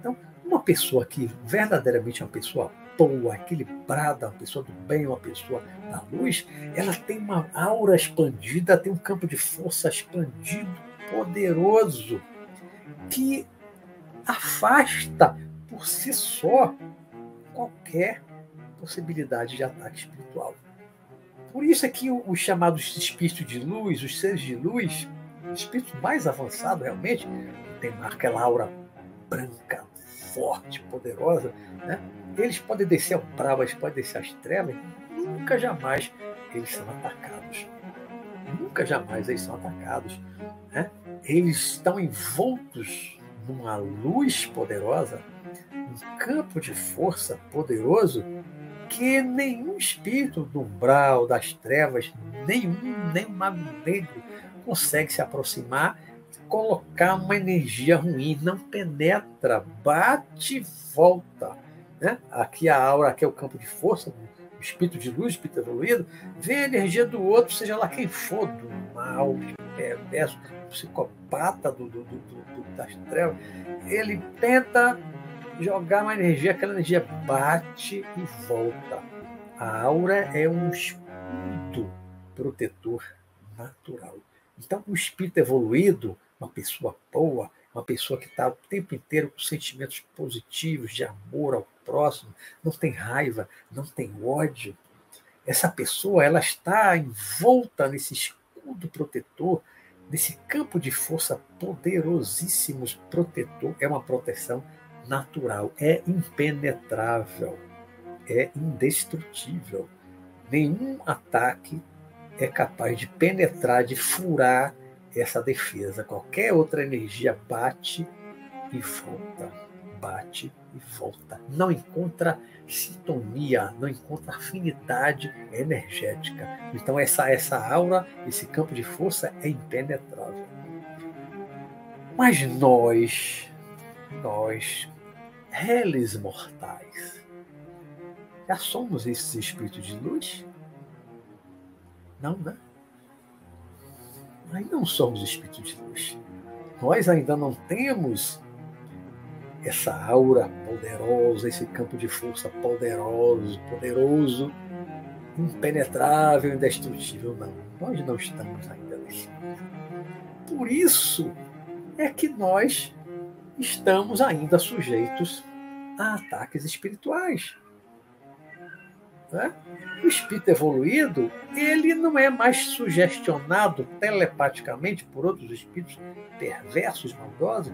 Então, uma pessoa que verdadeiramente é uma pessoa boa, equilibrada, uma pessoa do bem, uma pessoa da luz, ela tem uma aura expandida, tem um campo de força expandido, poderoso, que afasta por si só qualquer possibilidade de ataque espiritual. Por isso é que os chamados espíritos de luz, os seres de luz, espíritos mais avançados realmente, tem aquela aura branca, forte, poderosa, né? eles podem descer ao bravo, eles podem descer às trevas, nunca jamais eles são atacados. Nunca jamais eles são atacados. Né? Eles estão envoltos numa luz poderosa um campo de força poderoso que nenhum espírito do umbral, das trevas, nenhum, nenhum mago negro consegue se aproximar colocar uma energia ruim, não penetra, bate e volta. Né? Aqui a aura, aqui é o campo de força, o espírito de luz, o espírito evoluído, vem a energia do outro, seja lá quem for, do mal, perverso, psicopata do, do, do, das trevas, ele tenta jogar uma energia, aquela energia bate e volta. A aura é um escudo protetor natural. Então, o espírito evoluído, uma pessoa boa, uma pessoa que está o tempo inteiro com sentimentos positivos, de amor ao próximo, não tem raiva, não tem ódio. Essa pessoa ela está envolta nesse escudo protetor, nesse campo de força poderosíssimo protetor, é uma proteção natural, é impenetrável, é indestrutível. Nenhum ataque é capaz de penetrar, de furar essa defesa. Qualquer outra energia bate e volta, bate e volta. Não encontra sintonia, não encontra afinidade energética. Então essa essa aura, esse campo de força é impenetrável. Mas nós, nós réis mortais. Já somos esses espíritos de luz? Não, né? Nós não somos espíritos de luz. Nós ainda não temos essa aura poderosa, esse campo de força poderoso, poderoso, impenetrável, indestrutível. Não, nós não estamos ainda nesse Por isso é que nós estamos ainda sujeitos a ataques espirituais. Né? O espírito evoluído, ele não é mais sugestionado telepaticamente por outros espíritos perversos, maldosos.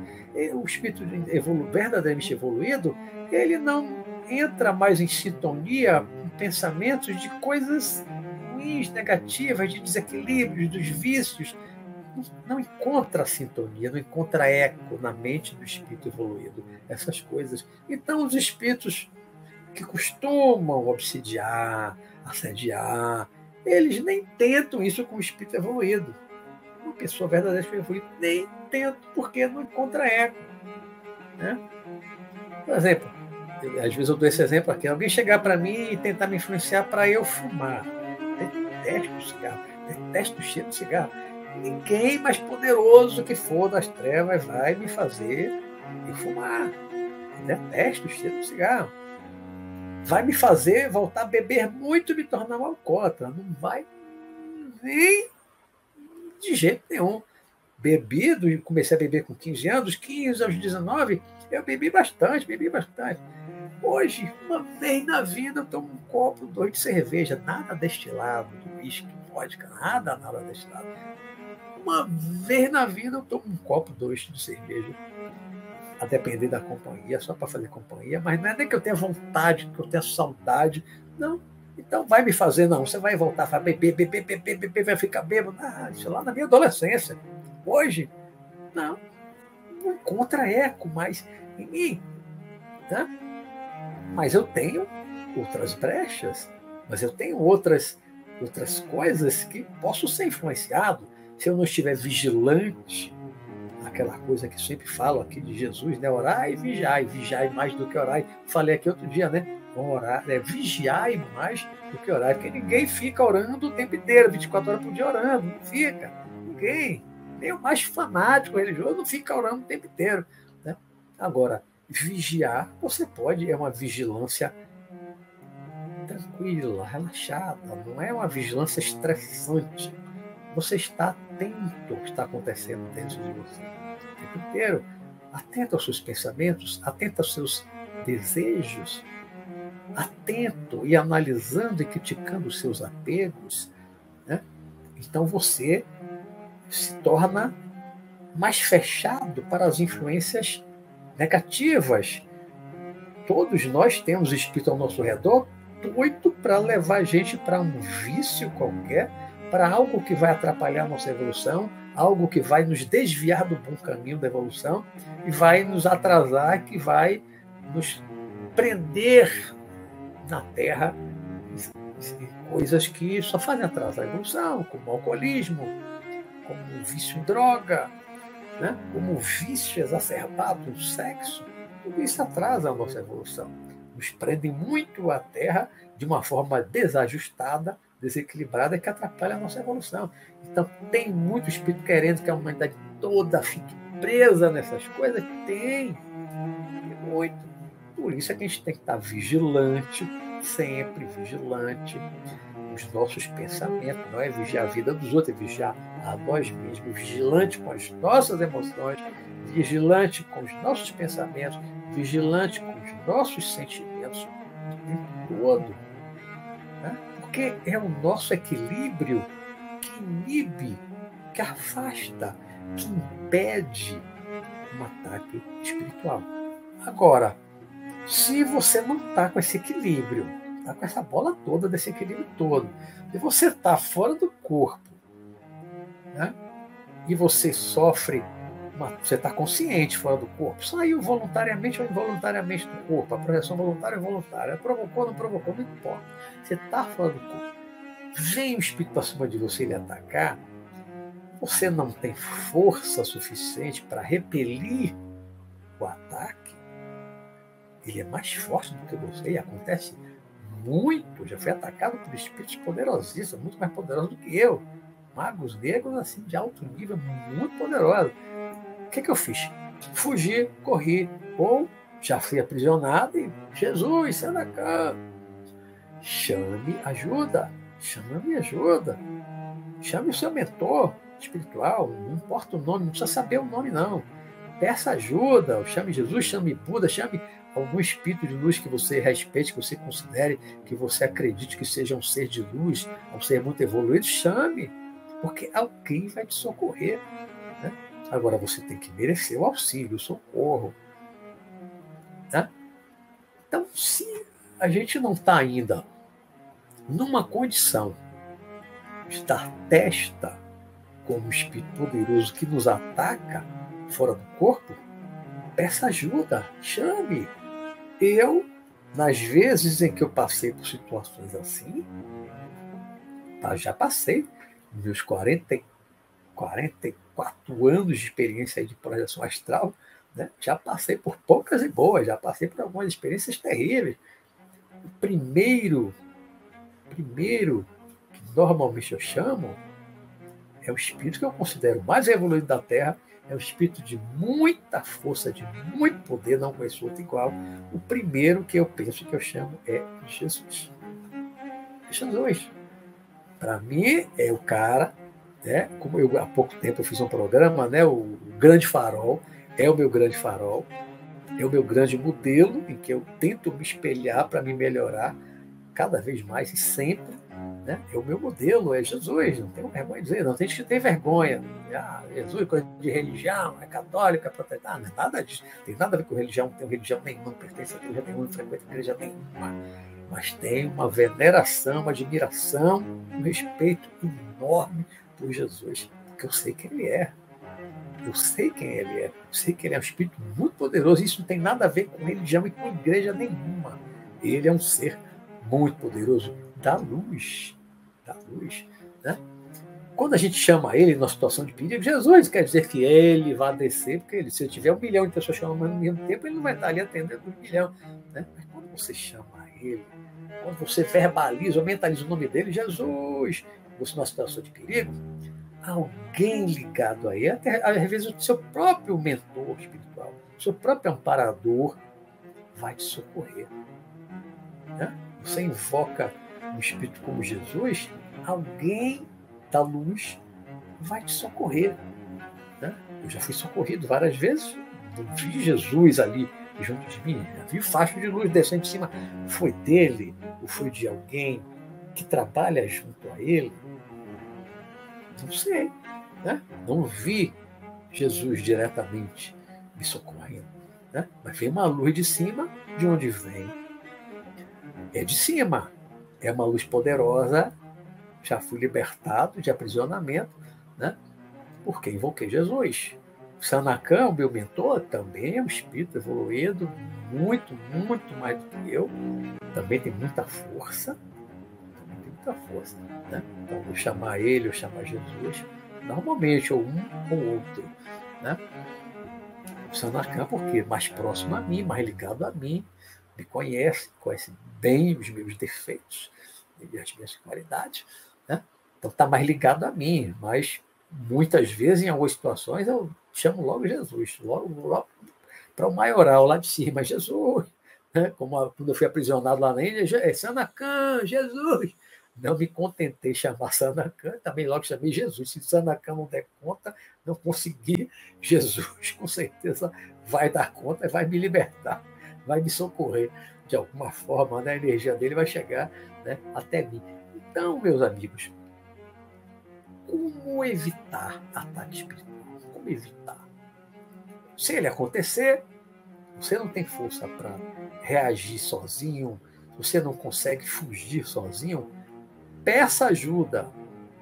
O espírito evolu verdadeiramente evoluído, ele não entra mais em sintonia com pensamentos de coisas ruins, negativas, de desequilíbrios, dos vícios. Não, encontra sintonia, não encontra eco na mente do espírito evoluído, essas coisas. Então, os espíritos que costumam obsidiar, assediar, eles nem tentam isso com o espírito evoluído. Uma pessoa verdadeiramente evoluída nem tenta, porque não encontra eco. Né? Por exemplo, às vezes eu dou esse exemplo aqui, alguém chegar para mim e tentar me influenciar para eu fumar. Detesto o cigarro, detesto o cheiro de cigarro. Ninguém mais poderoso que for das trevas vai me fazer fumar. detesto o cheiro de cigarro vai me fazer voltar a beber muito e me tornar um alcoólatra. Não vai nem de jeito nenhum. Bebido, e comecei a beber com 15 anos, 15 aos 19, eu bebi bastante, bebi bastante. Hoje, uma vez na vida, eu tomo um copo, dois de cerveja, nada destilado, do uísque, vodka, nada, nada destilado. Uma vez na vida, eu tomo um copo, dois de cerveja a depender da companhia, só para fazer companhia, mas não é nem que eu tenha vontade, que eu tenha saudade. Não. Então vai me fazer, não. Você vai voltar a beber, beber, beber, beber, vai ficar bêbado. Ah, isso lá na minha adolescência. Hoje, não. Não encontra eco mais em mim. Tá? Mas eu tenho outras brechas, mas eu tenho outras, outras coisas que posso ser influenciado se eu não estiver vigilante aquela coisa que sempre falo aqui de Jesus, né? Orar e vigiar, vigiar mais do que orar. Falei aqui outro dia, né? Orar, é vigiar mais do que orar, porque ninguém fica orando o tempo inteiro, 24 horas por dia orando, não fica. Ninguém. Nem o mais fanático religioso não fica orando o tempo inteiro. Né? Agora, vigiar, você pode, é uma vigilância tranquila, relaxada, não é uma vigilância estressante. Você está atento ao que está acontecendo dentro de você tempo inteiro, atento aos seus pensamentos, atento aos seus desejos, atento e analisando e criticando os seus apegos, né? então você se torna mais fechado para as influências negativas. Todos nós temos espírito ao nosso redor doido para levar a gente para um vício qualquer, para algo que vai atrapalhar a nossa evolução, algo que vai nos desviar do bom caminho da evolução e vai nos atrasar, que vai nos prender na Terra coisas que só fazem atrasar a evolução, como o alcoolismo, como vício em droga, né? como vício exacerbado no sexo. Tudo isso atrasa a nossa evolução. Nos prende muito à Terra de uma forma desajustada desequilibrada que atrapalha a nossa evolução. Então, tem muito espírito querendo que a humanidade toda fique presa nessas coisas? Tem. Tem muito. Por isso é que a gente tem que estar vigilante, sempre vigilante. Os nossos pensamentos, não é vigiar a vida dos outros, é vigiar a nós mesmos, vigilante com as nossas emoções, vigilante com os nossos pensamentos, vigilante com os nossos sentimentos tempo todo porque é o nosso equilíbrio que inibe, que afasta, que impede um ataque espiritual. Agora, se você não está com esse equilíbrio, está com essa bola toda desse equilíbrio todo, e você está fora do corpo, né? e você sofre você está consciente fora do corpo, saiu voluntariamente ou involuntariamente do corpo, a projeção voluntária ou involuntária, provocou ou não provocou, não importa. Você está fora do corpo. Vem o espírito para cima de você e lhe atacar, você não tem força suficiente para repelir o ataque, ele é mais forte do que você e acontece muito. Já foi atacado por espíritos poderosíssimos, muito mais poderosos do que eu. Magos negros, assim, de alto nível, muito poderosos que, que eu fiz? Fugi, corri, ou já fui aprisionado e Jesus, Sanacan, chame ajuda, chame ajuda, chame o seu mentor espiritual, não importa o nome, não precisa saber o nome não. Peça ajuda, chame Jesus, chame Buda, chame algum espírito de luz que você respeite, que você considere, que você acredite que seja um ser de luz, um ser muito evoluído, chame, porque alguém vai te socorrer. Né? Agora você tem que merecer o auxílio, o socorro. Né? Então, se a gente não está ainda numa condição de dar testa como um espírito poderoso que nos ataca fora do corpo, peça ajuda, chame. Eu, nas vezes em que eu passei por situações assim, tá, já passei, meus 40, 44 anos de experiência de projeção astral, né, já passei por poucas e boas, já passei por algumas experiências terríveis. O primeiro, primeiro que normalmente eu chamo é o espírito que eu considero mais evoluído da Terra, é um espírito de muita força, de muito poder, não conheço outro igual. O primeiro que eu penso que eu chamo é Jesus. Jesus. Para mim, é o cara, né? como eu há pouco tempo eu fiz um programa, né? o Grande Farol, é o meu grande farol, é o meu grande modelo em que eu tento me espelhar para me melhorar cada vez mais e sempre né? É o meu modelo, é Jesus, não tenho vergonha de dizer, não tem gente que tem vergonha. Ah, Jesus coisa de religião, é católica, é protestante, não é nada disso. Tem nada a ver com religião, não tenho religião nenhuma, não pertence a igreja nenhuma, não frequento igreja nenhuma. Mas tem uma veneração, uma admiração, um respeito enorme por Jesus, porque eu sei quem ele é. Eu sei quem ele é. Eu sei que ele é um espírito muito poderoso. Isso não tem nada a ver com religião e com igreja nenhuma. Ele é um ser muito poderoso da luz. Da luz. Né? Quando a gente chama ele numa situação de perigo, Jesus quer dizer que ele vai descer, porque ele, se eu tiver um milhão de pessoas chamando ao mesmo tempo, ele não vai estar ali atendendo um milhão. Né? Mas quando você chama ele, quando você verbaliza ou mentaliza o nome dele, Jesus, você numa situação de perigo, alguém ligado a ele, até às vezes o seu próprio mentor espiritual, seu próprio amparador, vai te socorrer. Né? Você invoca um espírito como Jesus, alguém da luz vai te socorrer. Né? Eu já fui socorrido várias vezes, não vi Jesus ali junto de mim, já vi facho de luz descendo de cima. Foi dele ou foi de alguém que trabalha junto a ele? Não sei. Né? Não vi Jesus diretamente me socorrendo. Né? Mas vem uma luz de cima, de onde vem? É de cima é uma luz poderosa, já fui libertado de aprisionamento, né? porque invoquei Jesus. Sanacan, o meu mentor, também é um espírito evoluído, muito, muito mais do que eu, também tem muita força, também tem muita força. Né? Então, vou chamar ele, eu chamar Jesus, normalmente, ou um ou outro. Né? O Sanacan, porque mais próximo a mim, mais ligado a mim, me conhece, conhece bem os meus defeitos, e as minhas qualidades, né? Então está mais ligado a mim, mas muitas vezes, em algumas situações, eu chamo logo Jesus, logo, logo para o maioral lá de cima, Jesus, né? como quando eu fui aprisionado lá na Índia, é Sanacan, Jesus. Não me contentei chamar Sanacan, também logo chamei Jesus. Se Sanacan não der conta, não conseguir, Jesus com certeza vai dar conta, vai me libertar, vai me socorrer de alguma forma, né? a energia dele vai chegar né, até mim. Então, meus amigos, como evitar ataque espiritual? Como evitar? Se ele acontecer, você não tem força para reagir sozinho, você não consegue fugir sozinho, peça ajuda,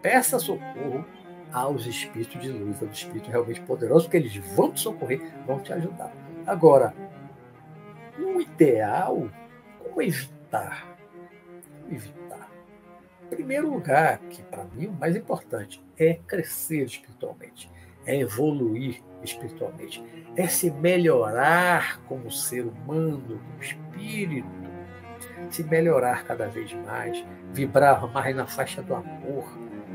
peça socorro aos espíritos de luz, aos espíritos realmente poderosos, porque eles vão te socorrer, vão te ajudar. Agora, o ideal, como evitar evitar? Em primeiro lugar, que para mim o mais importante é crescer espiritualmente, é evoluir espiritualmente, é se melhorar como ser humano, como espírito, se melhorar cada vez mais, vibrar mais na faixa do amor,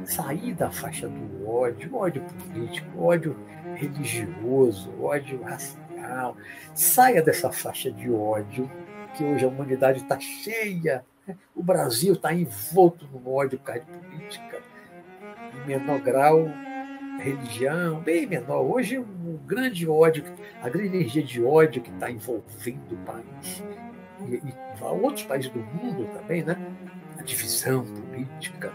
sair da faixa do ódio, ódio político, ódio religioso, ódio racial. Saia dessa faixa de ódio, que hoje a humanidade está cheia. Né? O Brasil está envolto no ódio por causa de política. Em menor grau, religião, bem menor. Hoje, o grande ódio, a grande energia de ódio que está envolvendo o país. E, e outros países do mundo também, né? A divisão política,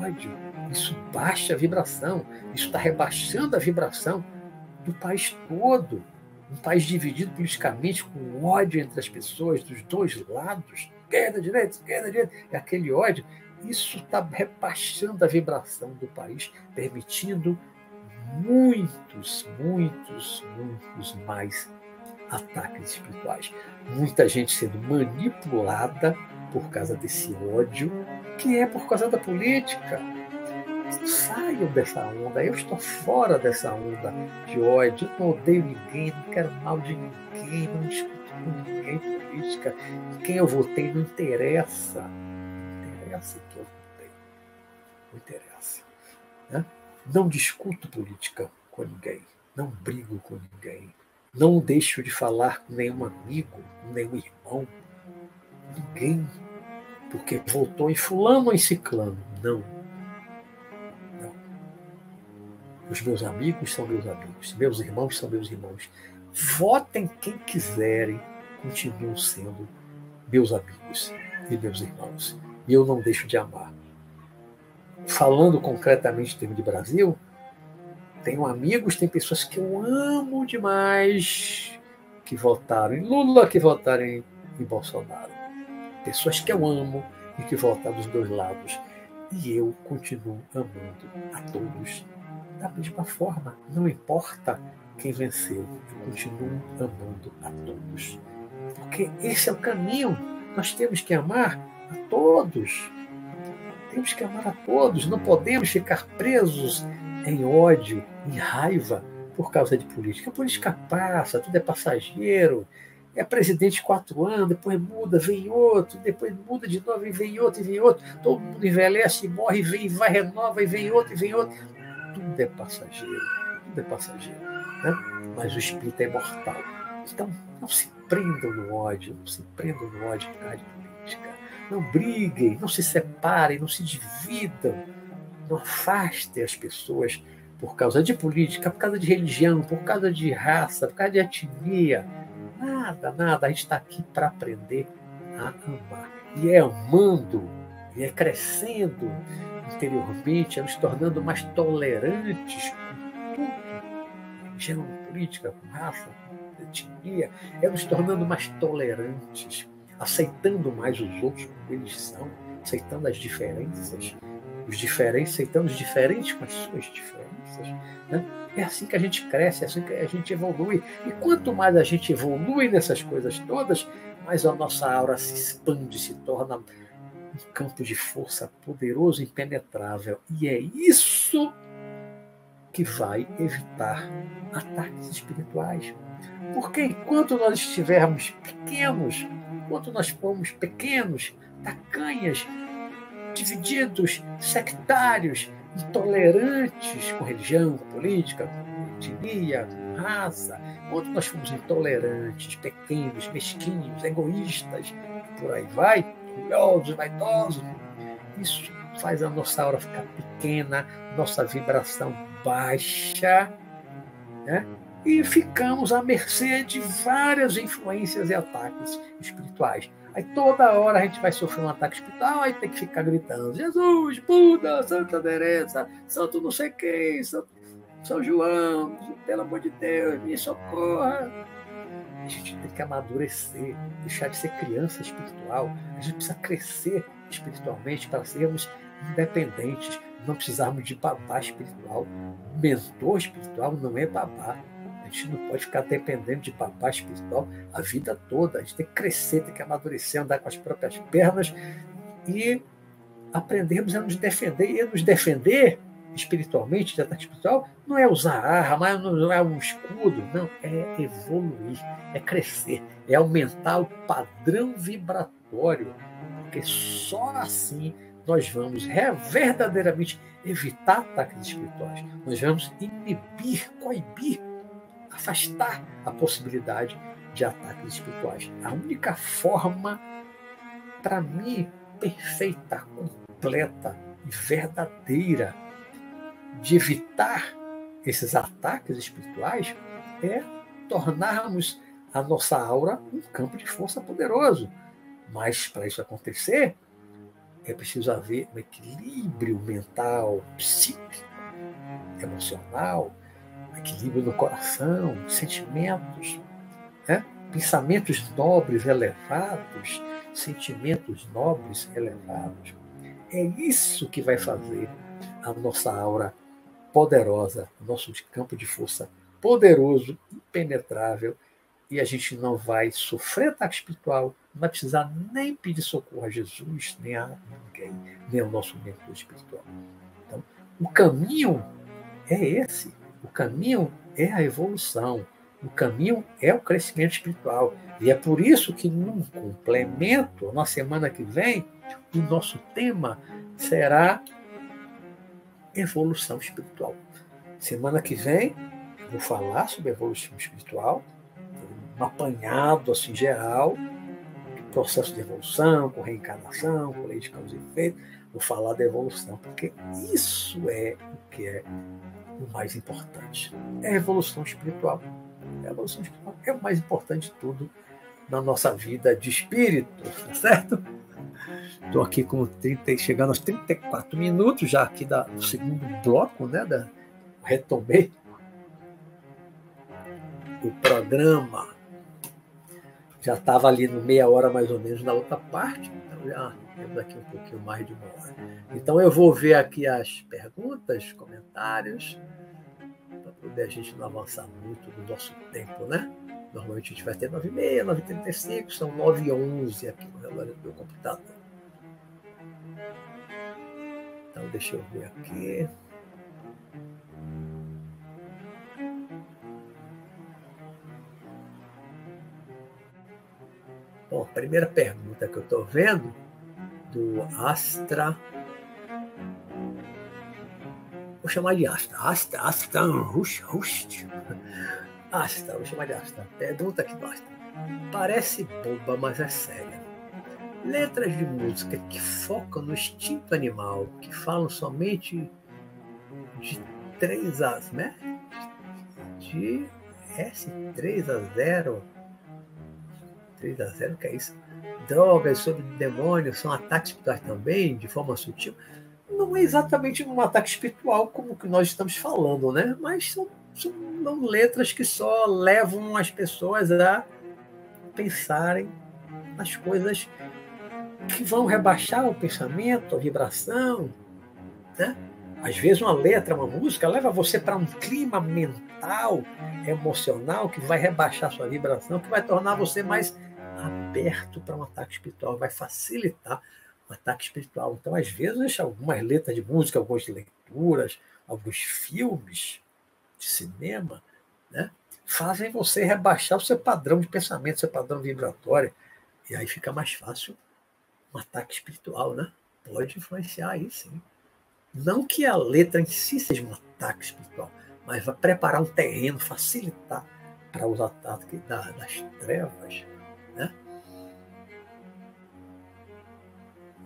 ódio, isso baixa a vibração, isso está rebaixando a vibração do país todo. Um país dividido politicamente, com ódio entre as pessoas dos dois lados, esquerda, direita, esquerda, direita, e aquele ódio, isso está rebaixando a vibração do país, permitindo muitos, muitos, muitos mais ataques espirituais. Muita gente sendo manipulada por causa desse ódio, que é por causa da política. Saiam dessa onda. Eu estou fora dessa onda de ódio. Eu não odeio ninguém, não quero mal de ninguém, não discuto com ninguém política. Quem eu votei não interessa. Não interessa que eu votei. Não interessa. Né? Não discuto política com ninguém. Não brigo com ninguém. Não deixo de falar com nenhum amigo, nenhum irmão, ninguém, porque votou em fulano ou em ciclano. Não. Não. Os meus amigos são meus amigos, meus irmãos são meus irmãos. Votem quem quiserem, continuam sendo meus amigos e meus irmãos. E eu não deixo de amar. Falando concretamente em termos de Brasil, tenho amigos, tem pessoas que eu amo demais que votaram em Lula, que votaram em, em Bolsonaro. Pessoas que eu amo e que votaram dos dois lados. E eu continuo amando a todos da mesma forma. Não importa quem venceu, eu continuo amando a todos. Porque esse é o caminho. Nós temos que amar a todos. Temos que amar a todos. Não podemos ficar presos em ódio, em raiva por causa de política. A política passa, tudo é passageiro. É presidente quatro anos, depois muda, vem outro, depois muda de novo e vem outro, e vem outro. Todo mundo envelhece, morre, vem, vai, renova, e vem outro, e vem outro. Tudo é passageiro, tudo é passageiro. Né? Mas o espírito é imortal. Então, não se prendam no ódio, não se prendam no ódio política. Não briguem, não se separem, não se dividam não afaste as pessoas por causa de política, por causa de religião, por causa de raça, por causa de etnia. Nada, nada. A gente está aqui para aprender a amar. E é amando, e é crescendo interiormente, é nos tornando mais tolerantes com tudo. Religião, política, com raça, com etnia. É nos tornando mais tolerantes, aceitando mais os outros como eles são, aceitando as diferenças os diferentes, aceitando os diferentes com as suas diferenças. Né? É assim que a gente cresce, é assim que a gente evolui. E quanto mais a gente evolui nessas coisas todas, mais a nossa aura se expande, se torna um campo de força poderoso, impenetrável. E é isso que vai evitar ataques espirituais. Porque enquanto nós estivermos pequenos, enquanto nós formos pequenos, tacanhas, divididos, sectários, intolerantes com religião, com política, etnia, raça, quando nós fomos intolerantes, pequenos, mesquinhos, egoístas, por aí vai, orgulhosos, vaidosos, isso faz a nossa aura ficar pequena, nossa vibração baixa, né? E ficamos à mercê de várias influências e ataques espirituais. Aí toda hora a gente vai sofrer um ataque espiritual, aí tem que ficar gritando: Jesus, Buda, Santa Teresa, Santo não sei quem, São, São João, pelo amor de Deus, me socorra. A gente tem que amadurecer, deixar de ser criança espiritual. A gente precisa crescer espiritualmente para sermos independentes, não precisarmos de babá espiritual. Mentor espiritual não é babá. A gente não pode ficar dependendo de papai espiritual a vida toda. A gente tem que crescer, tem que amadurecer, andar com as próprias pernas e aprendermos a nos defender. E nos defender espiritualmente, de ataque espiritual, não é usar arma, não é um escudo, não, é evoluir, é crescer, é aumentar o padrão vibratório, porque só assim nós vamos verdadeiramente evitar ataques espirituais. Nós vamos inibir, coibir afastar a possibilidade de ataques espirituais. A única forma, para mim, perfeita, completa e verdadeira de evitar esses ataques espirituais é tornarmos a nossa aura um campo de força poderoso. Mas para isso acontecer, é preciso haver um equilíbrio mental, psíquico, emocional, equilíbrio no coração, sentimentos, né? pensamentos nobres, elevados, sentimentos nobres, elevados. É isso que vai fazer a nossa aura poderosa, nosso campo de força poderoso, impenetrável, e a gente não vai sofrer ataque espiritual, não vai precisar nem pedir socorro a Jesus, nem a ninguém, nem ao nosso mentor espiritual. Então, o caminho é esse. O caminho é a evolução. O caminho é o crescimento espiritual. E é por isso que, num complemento, na semana que vem, o nosso tema será evolução espiritual. Semana que vem, vou falar sobre evolução espiritual, um apanhado assim geral, processo de evolução, com reencarnação, com lei de causa e efeito. Vou falar da evolução, porque isso é o que é o mais importante. É a evolução espiritual. A evolução espiritual é o mais importante de tudo na nossa vida de espírito, tá certo? Estou aqui com 30, chegando aos 34 minutos já aqui da, do segundo bloco, né? Da, retomei o programa. Já estava ali no meia hora mais ou menos na outra parte, então já temos aqui um pouquinho mais de uma hora. Então eu vou ver aqui as perguntas, comentários, para poder a gente não avançar muito no nosso tempo, né? Normalmente a gente vai ter 9h30, 9h35, são 9h11 aqui no relógio do meu computador. Então deixa eu ver aqui. Bom, a primeira pergunta que eu estou vendo do Astra. Vou chamar de Astra. Astra, Astra, Rust, Rust. Asta, vou chamar de Asta. Pergunta aqui do Asta. Parece boba, mas é séria. Letras de música que focam no instinto animal, que falam somente de 3 a, né? De S3 a 0. 3 a 0, que é isso? Drogas sobre demônios são ataques espirituais também, de forma sutil. Não é exatamente um ataque espiritual como que nós estamos falando, né? Mas são são letras que só levam as pessoas a pensarem nas coisas que vão rebaixar o pensamento, a vibração. Né? Às vezes, uma letra, uma música, leva você para um clima mental, emocional, que vai rebaixar sua vibração, que vai tornar você mais aberto para um ataque espiritual, vai facilitar o ataque espiritual. Então, às vezes, algumas letras de música, algumas leituras, alguns filmes, de cinema, né, fazem você rebaixar o seu padrão de pensamento, seu padrão vibratório. E aí fica mais fácil um ataque espiritual, né? Pode influenciar aí, sim. Não que a letra em si seja um ataque espiritual, mas vai preparar um terreno, facilitar para os ataques das trevas, né?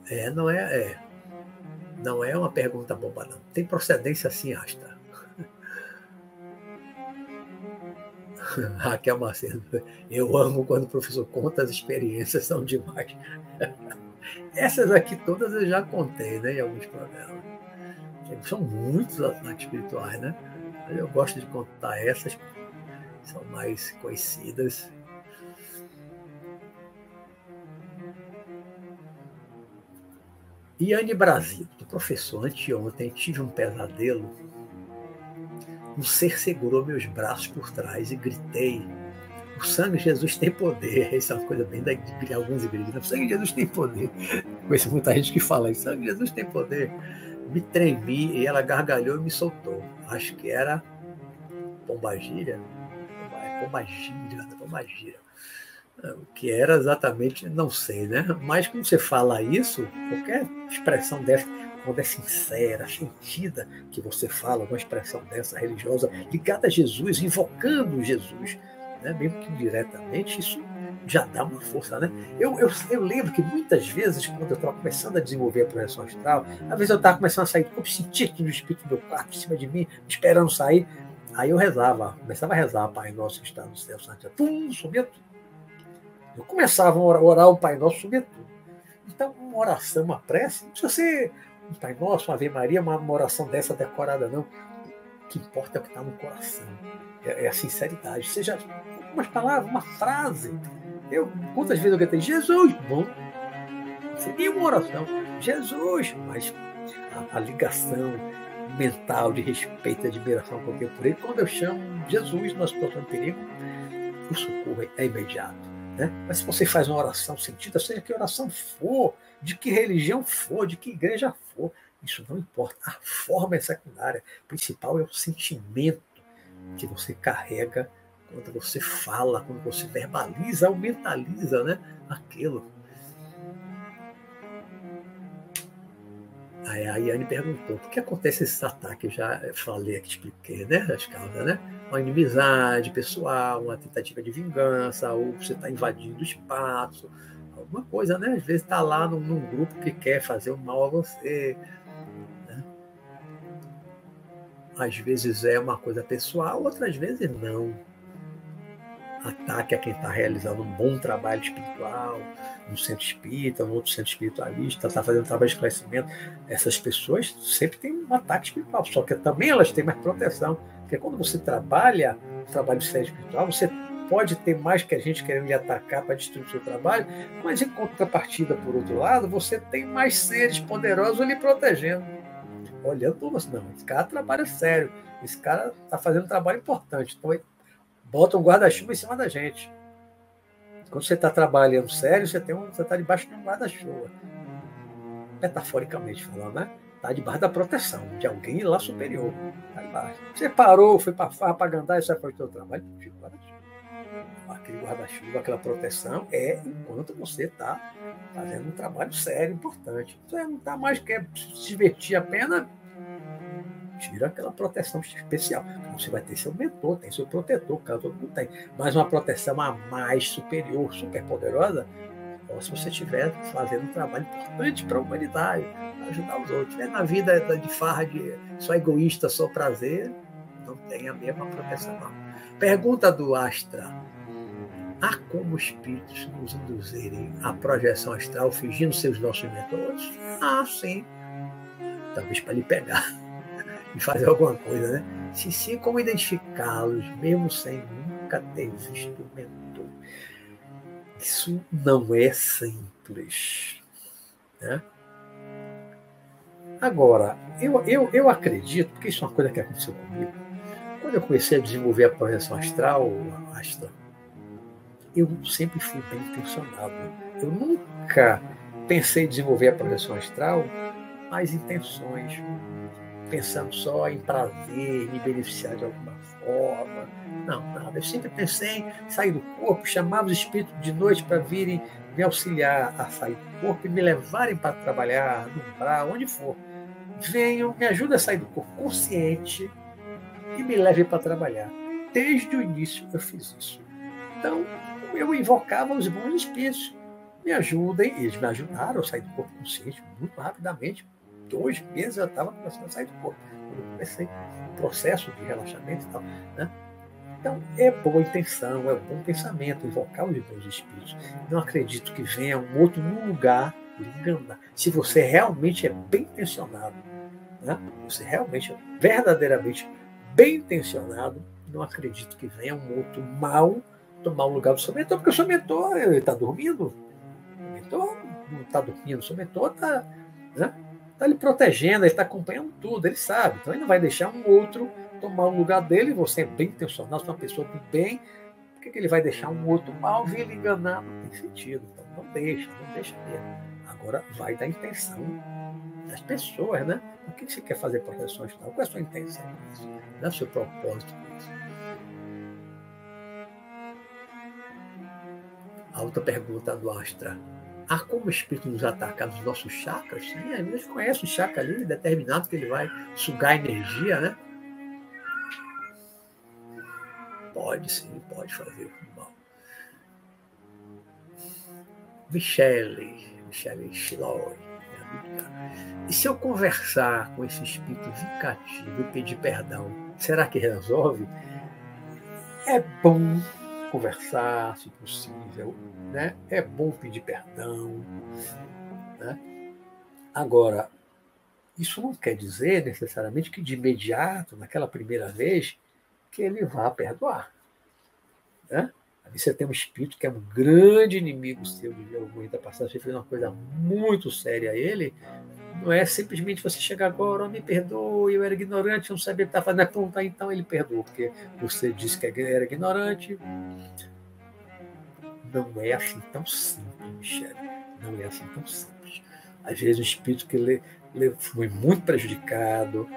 É, não é, é, não é uma pergunta boba, não. Tem procedência assim, Asta. Raquel Macedo, eu amo quando o professor conta as experiências, são demais. Essas aqui todas eu já contei né, em alguns programas. São muitos ataques espirituais, né? Eu gosto de contar essas, são mais conhecidas. Iane Brasil, do professor, anteontem tive um pesadelo um ser segurou meus braços por trás e gritei. O sangue de Jesus tem poder. Isso é uma coisa bem da de algumas igrejas. O sangue de Jesus tem poder. Conheço muita gente que fala isso. O sangue de Jesus tem poder. Me tremi e ela gargalhou e me soltou. Acho que era pombagira. Pombagira, pombagira. O que era exatamente, não sei, né? Mas quando você fala isso, qualquer expressão dessa, quando é sincera, sentida, que você fala uma expressão dessa religiosa ligada a Jesus, invocando Jesus, né? mesmo que diretamente, isso já dá uma força, né? Eu, eu, eu lembro que muitas vezes, quando eu estava começando a desenvolver a projeção astral, às vezes eu estava começando a sair, eu sentia no espírito do meu quarto, em cima de mim, esperando sair, aí eu rezava, começava a rezar, Pai Nosso que está no céu, Santo, pum, sumia tudo. Eu começava a orar, o Pai Nosso, sumia tudo. Então, uma oração, uma prece, não precisa ser um Pai Nosso, uma Ave Maria, uma, uma oração dessa decorada, não. O que importa é o que está no coração. É, é, a sinceridade. Seja umas palavras, uma frase. Eu, quantas vezes eu gritei, Jesus, bom. Seria uma oração. Jesus, mas a, a ligação mental de respeito e admiração que eu tenho por ele, quando eu chamo Jesus numa situação de perigo, o socorro é imediato. Né? Mas se você faz uma oração sentida, seja que oração for, de que religião for, de que igreja for, isso não importa. A forma é secundária. O principal é o sentimento que você carrega quando você fala, quando você verbaliza ou mentaliza né, aquilo. Aí a Iane perguntou, por que acontece esses ataques? Eu já falei aqui, expliquei, né? As causas, né? Uma inimizade pessoal, uma tentativa de vingança, ou você está invadindo o espaço, alguma coisa, né? Às vezes está lá num, num, grupo que quer fazer o mal a você. Né? Às vezes é uma coisa pessoal, outras vezes não ataque a quem está realizando um bom trabalho espiritual, no centro espírita, no outro centro espiritualista, está fazendo um trabalho de esclarecimento. Essas pessoas sempre têm um ataque espiritual, só que também elas têm mais proteção. Porque quando você trabalha o trabalho de espiritual, você pode ter mais que a gente querendo lhe atacar para destruir o seu trabalho, mas em contrapartida, por outro lado, você tem mais seres poderosos lhe protegendo. Olhando você, não, esse cara trabalha sério, esse cara está fazendo um trabalho importante. Então, bota um guarda-chuva em cima da gente. Quando você está trabalhando sério, você tem um, você está debaixo de um guarda-chuva. Metaforicamente falando, né? Está debaixo da proteção de alguém lá superior. Tá embaixo. Você parou, foi para farra, para andar, isso foi o seu trabalho. Aquele guarda-chuva, aquela proteção é enquanto você está fazendo um trabalho sério, importante. Você não está mais quer se divertir apenas tira aquela proteção especial. Você vai ter seu mentor, tem seu protetor, caso mundo tem. Mas uma proteção a mais superior, super poderosa, se você estiver fazendo um trabalho importante para a humanidade, ajudar os outros. Estiver na vida de farra, de só egoísta, só prazer, não tem a mesma proteção. Pergunta do Astra. Há como espíritos nos induzirem à projeção astral fingindo seus nossos mentores? Ah, sim. Talvez para lhe pegar e fazer alguma coisa, né? Se sim, como identificá-los, mesmo sem nunca ter visto o mentor? Isso não é simples. Né? Agora, eu, eu, eu acredito, porque isso é uma coisa que aconteceu comigo, quando eu comecei a desenvolver a projeção astral, astral eu sempre fui bem intencionado. Eu nunca pensei em desenvolver a projeção astral mais intenções, pensando só em prazer, me beneficiar de alguma forma. Não, nada. Eu sempre pensei em sair do corpo, chamar os espíritos de noite para virem me auxiliar a sair do corpo e me levarem para trabalhar umbral, onde for. Venham, me ajudem a sair do corpo consciente e me levem para trabalhar. Desde o início eu fiz isso. Então, eu invocava os bons espíritos. Me ajudem, eles me ajudaram a sair do corpo consciente muito rapidamente, dois meses eu estava começando a sair do corpo. Eu comecei o processo de relaxamento e tal. Né? Então, é boa intenção, é bom pensamento, invocar os bons espíritos. Não acredito que venha um outro no lugar enganar. Se você realmente é bem intencionado, né? você realmente é verdadeiramente bem intencionado, não acredito que venha um outro mal tomar o lugar do seu mentor, porque o seu mentor está dormindo. O mentor não está dormindo, o seu mentor está. Né? está lhe protegendo, ele está acompanhando tudo, ele sabe. Então ele não vai deixar um outro tomar o lugar dele. Você é bem intencional, você é uma pessoa do bem. Por que, que ele vai deixar um outro mal vir enganar? Não tem sentido. Então não deixa, não deixa mesmo. Agora vai da intenção das pessoas, né? O que, você quer fazer proteções? Qual é a sua intenção com isso? Qual é o seu propósito com isso? A outra pergunta do Astra. há como o espírito nos atacar nos nossos chakras? Sim, a gente conhece o chakra ali, determinado que ele vai sugar energia, né? Pode sim, pode fazer mal. Michele, Michele Chiloy. Né? E se eu conversar com esse espírito vingativo e pedir perdão, será que resolve? É bom conversar, se possível, né? É bom pedir perdão, né? Agora, isso não quer dizer necessariamente que de imediato, naquela primeira vez, que ele vá perdoar, né? Ali você tem um espírito que é um grande inimigo seu de algum da passagem, você fez uma coisa muito séria a ele, não é simplesmente você chegar agora, oh, me perdoe, eu era ignorante, não sabia o que estava fazendo. Pronto, então ele perdoou, porque você disse que era ignorante. Não é assim tão simples, Michele. Não é assim tão simples. Às vezes o espírito que le, foi muito prejudicado,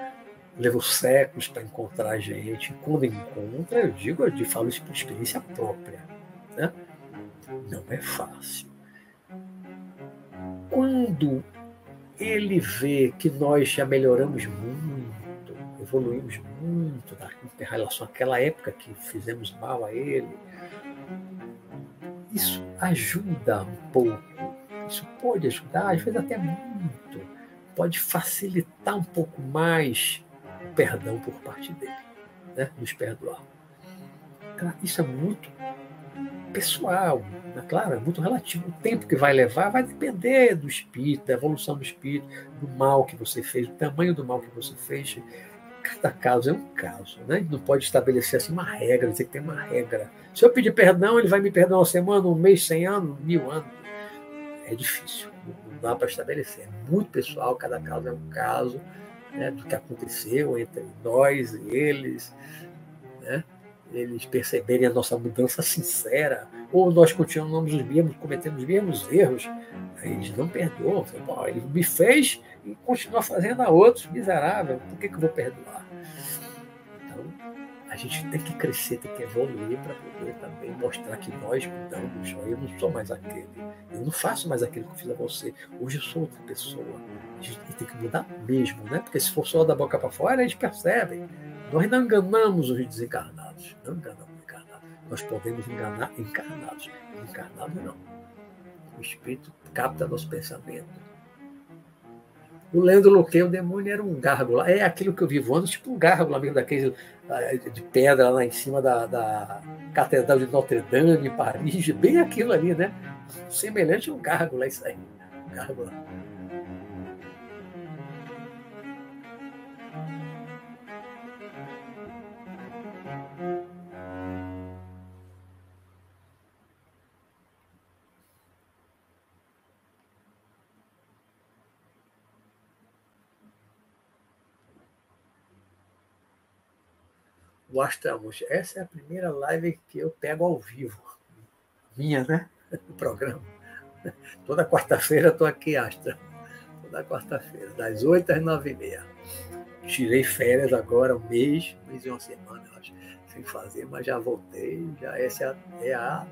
levou séculos para encontrar a gente. Quando encontra, eu digo, eu falo isso por experiência própria. Né? Não é fácil. Quando ele vê que nós já melhoramos muito, evoluímos muito em relação àquela época que fizemos mal a ele. Isso ajuda um pouco, isso pode ajudar, às vezes até muito, pode facilitar um pouco mais perdão por parte dele, né? nos perdoar. Isso é muito pessoal, né? claro, é muito relativo. O tempo que vai levar vai depender do espírito, da evolução do espírito, do mal que você fez, do tamanho do mal que você fez. Cada caso é um caso, né? Não pode estabelecer assim uma regra, dizer que tem uma regra. Se eu pedir perdão, ele vai me perdoar uma semana, um mês, cem anos, mil anos. É difícil, não dá para estabelecer. É muito pessoal, cada caso é um caso né, do que aconteceu entre nós e eles. Né? eles perceberem a nossa mudança sincera, ou nós continuamos os mesmos, cometendo os mesmos erros, eles não perdoam. Ele me fez e continua fazendo a outros, miserável, por que, que eu vou perdoar? A gente tem que crescer, tem que evoluir para poder também mostrar que nós mudamos. Eu não sou mais aquele, eu não faço mais aquilo que eu fiz a você. Hoje eu sou outra pessoa. A gente tem que mudar mesmo, né? Porque se for só da boca para fora, a gente percebe. Nós não enganamos os desencarnados encarnados. Não enganamos encarnados. Nós podemos enganar encarnados. Encarnados não. O espírito capta nosso pensamento. O Leandro Luque, o demônio era um gárgula. É aquilo que eu vi voando, tipo um gárgula mesmo, daquele eh, de pedra lá em cima da, da Catedral de Notre Dame, Paris. Bem aquilo ali, né? Semelhante a um gárgula, isso aí. Gárgula. O Astramos. Essa é a primeira live que eu pego ao vivo. Minha, né? O programa. Toda quarta-feira estou aqui, Astra. Toda quarta-feira, das 8 às 9 e meia. Tirei férias agora, um mês, um mês e uma semana, acho, sem fazer, mas já voltei. Já essa é a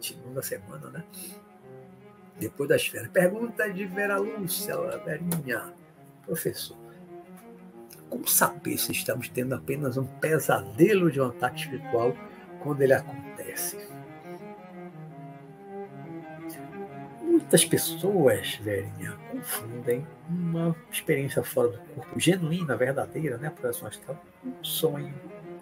segunda semana, né? Depois das férias. Pergunta de Vera Lúcia, Verinha. Professor, como saber se estamos tendo apenas um pesadelo de um ataque espiritual quando ele acontece? Muitas pessoas, velhinha, confundem uma experiência fora do corpo, genuína, verdadeira, né? Projeção astral, um sonho,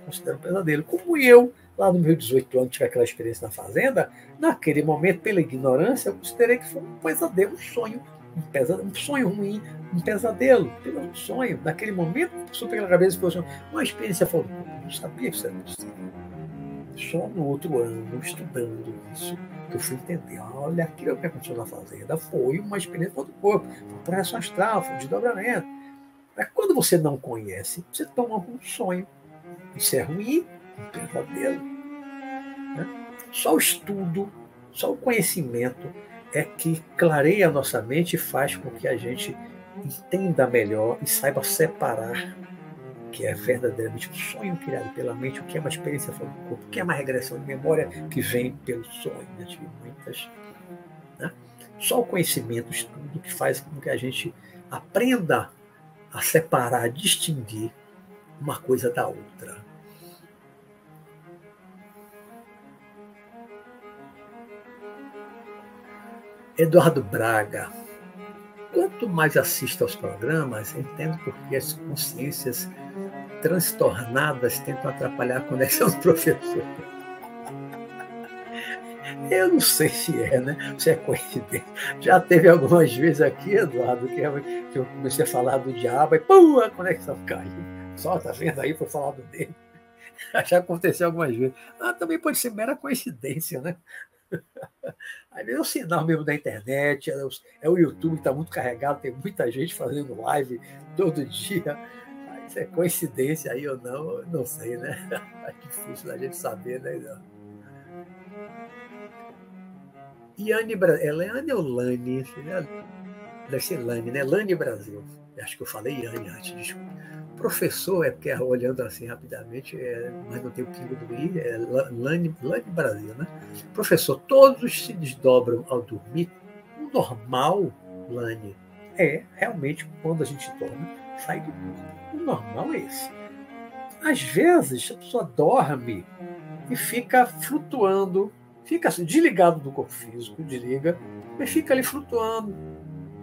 considero um pesadelo. Como eu, lá no meu 18 anos, tive aquela experiência na fazenda, naquele momento, pela ignorância, eu considerei que foi um pesadelo, um sonho um, pesadelo, um sonho ruim, um pesadelo, um sonho. Naquele momento, passou pela cabeça e falou assim, uma experiência falou, não sabia que isso era possível. Só no outro ano, estudando isso, que eu fui entender, olha, aquilo que aconteceu na fazenda foi uma experiência do corpo, projeção astral, foi um desdobramento. Mas quando você não conhece, você toma um sonho. Isso é ruim, um pesadelo. Né? Só o estudo, só o conhecimento é que clareia a nossa mente e faz com que a gente entenda melhor e saiba separar o que é verdadeiramente um sonho criado pela mente, o que é uma experiência fora do corpo, o que é uma regressão de memória que vem pelo sonho. Eu tive muitas Né? Só o conhecimento, o estudo, que faz com que a gente aprenda a separar, a distinguir uma coisa da outra. Eduardo Braga. Quanto mais assisto aos programas, entendo porque as consciências transtornadas tentam atrapalhar a conexão do professor. Eu não sei se é, né? Se é coincidência. Já teve algumas vezes aqui, Eduardo, que eu comecei a falar do diabo e pum, a conexão caiu. Só tá vendo aí, foi falar do dele. Já aconteceu algumas vezes. Ah, também pode ser mera coincidência, né? Aí é o sinal mesmo da internet, é o, é YouTube que está muito carregado, tem muita gente fazendo live todo dia. Se é coincidência aí ou não, não sei, né? É difícil da gente saber, né? Iane Brasil. É Lane ou Lani? Deve ser Lani, né? Lani Brasil. Acho que eu falei Iane antes, desculpa. Professor, é porque olhando assim rapidamente, é, mas não tem o pingo do I, é Lani Brasil, né? Professor, todos se desdobram ao dormir. O normal, Lani, é realmente quando a gente dorme, sai do corpo. O normal é esse. Às vezes a pessoa dorme e fica flutuando fica assim, desligado do corpo físico, desliga, mas fica ali flutuando,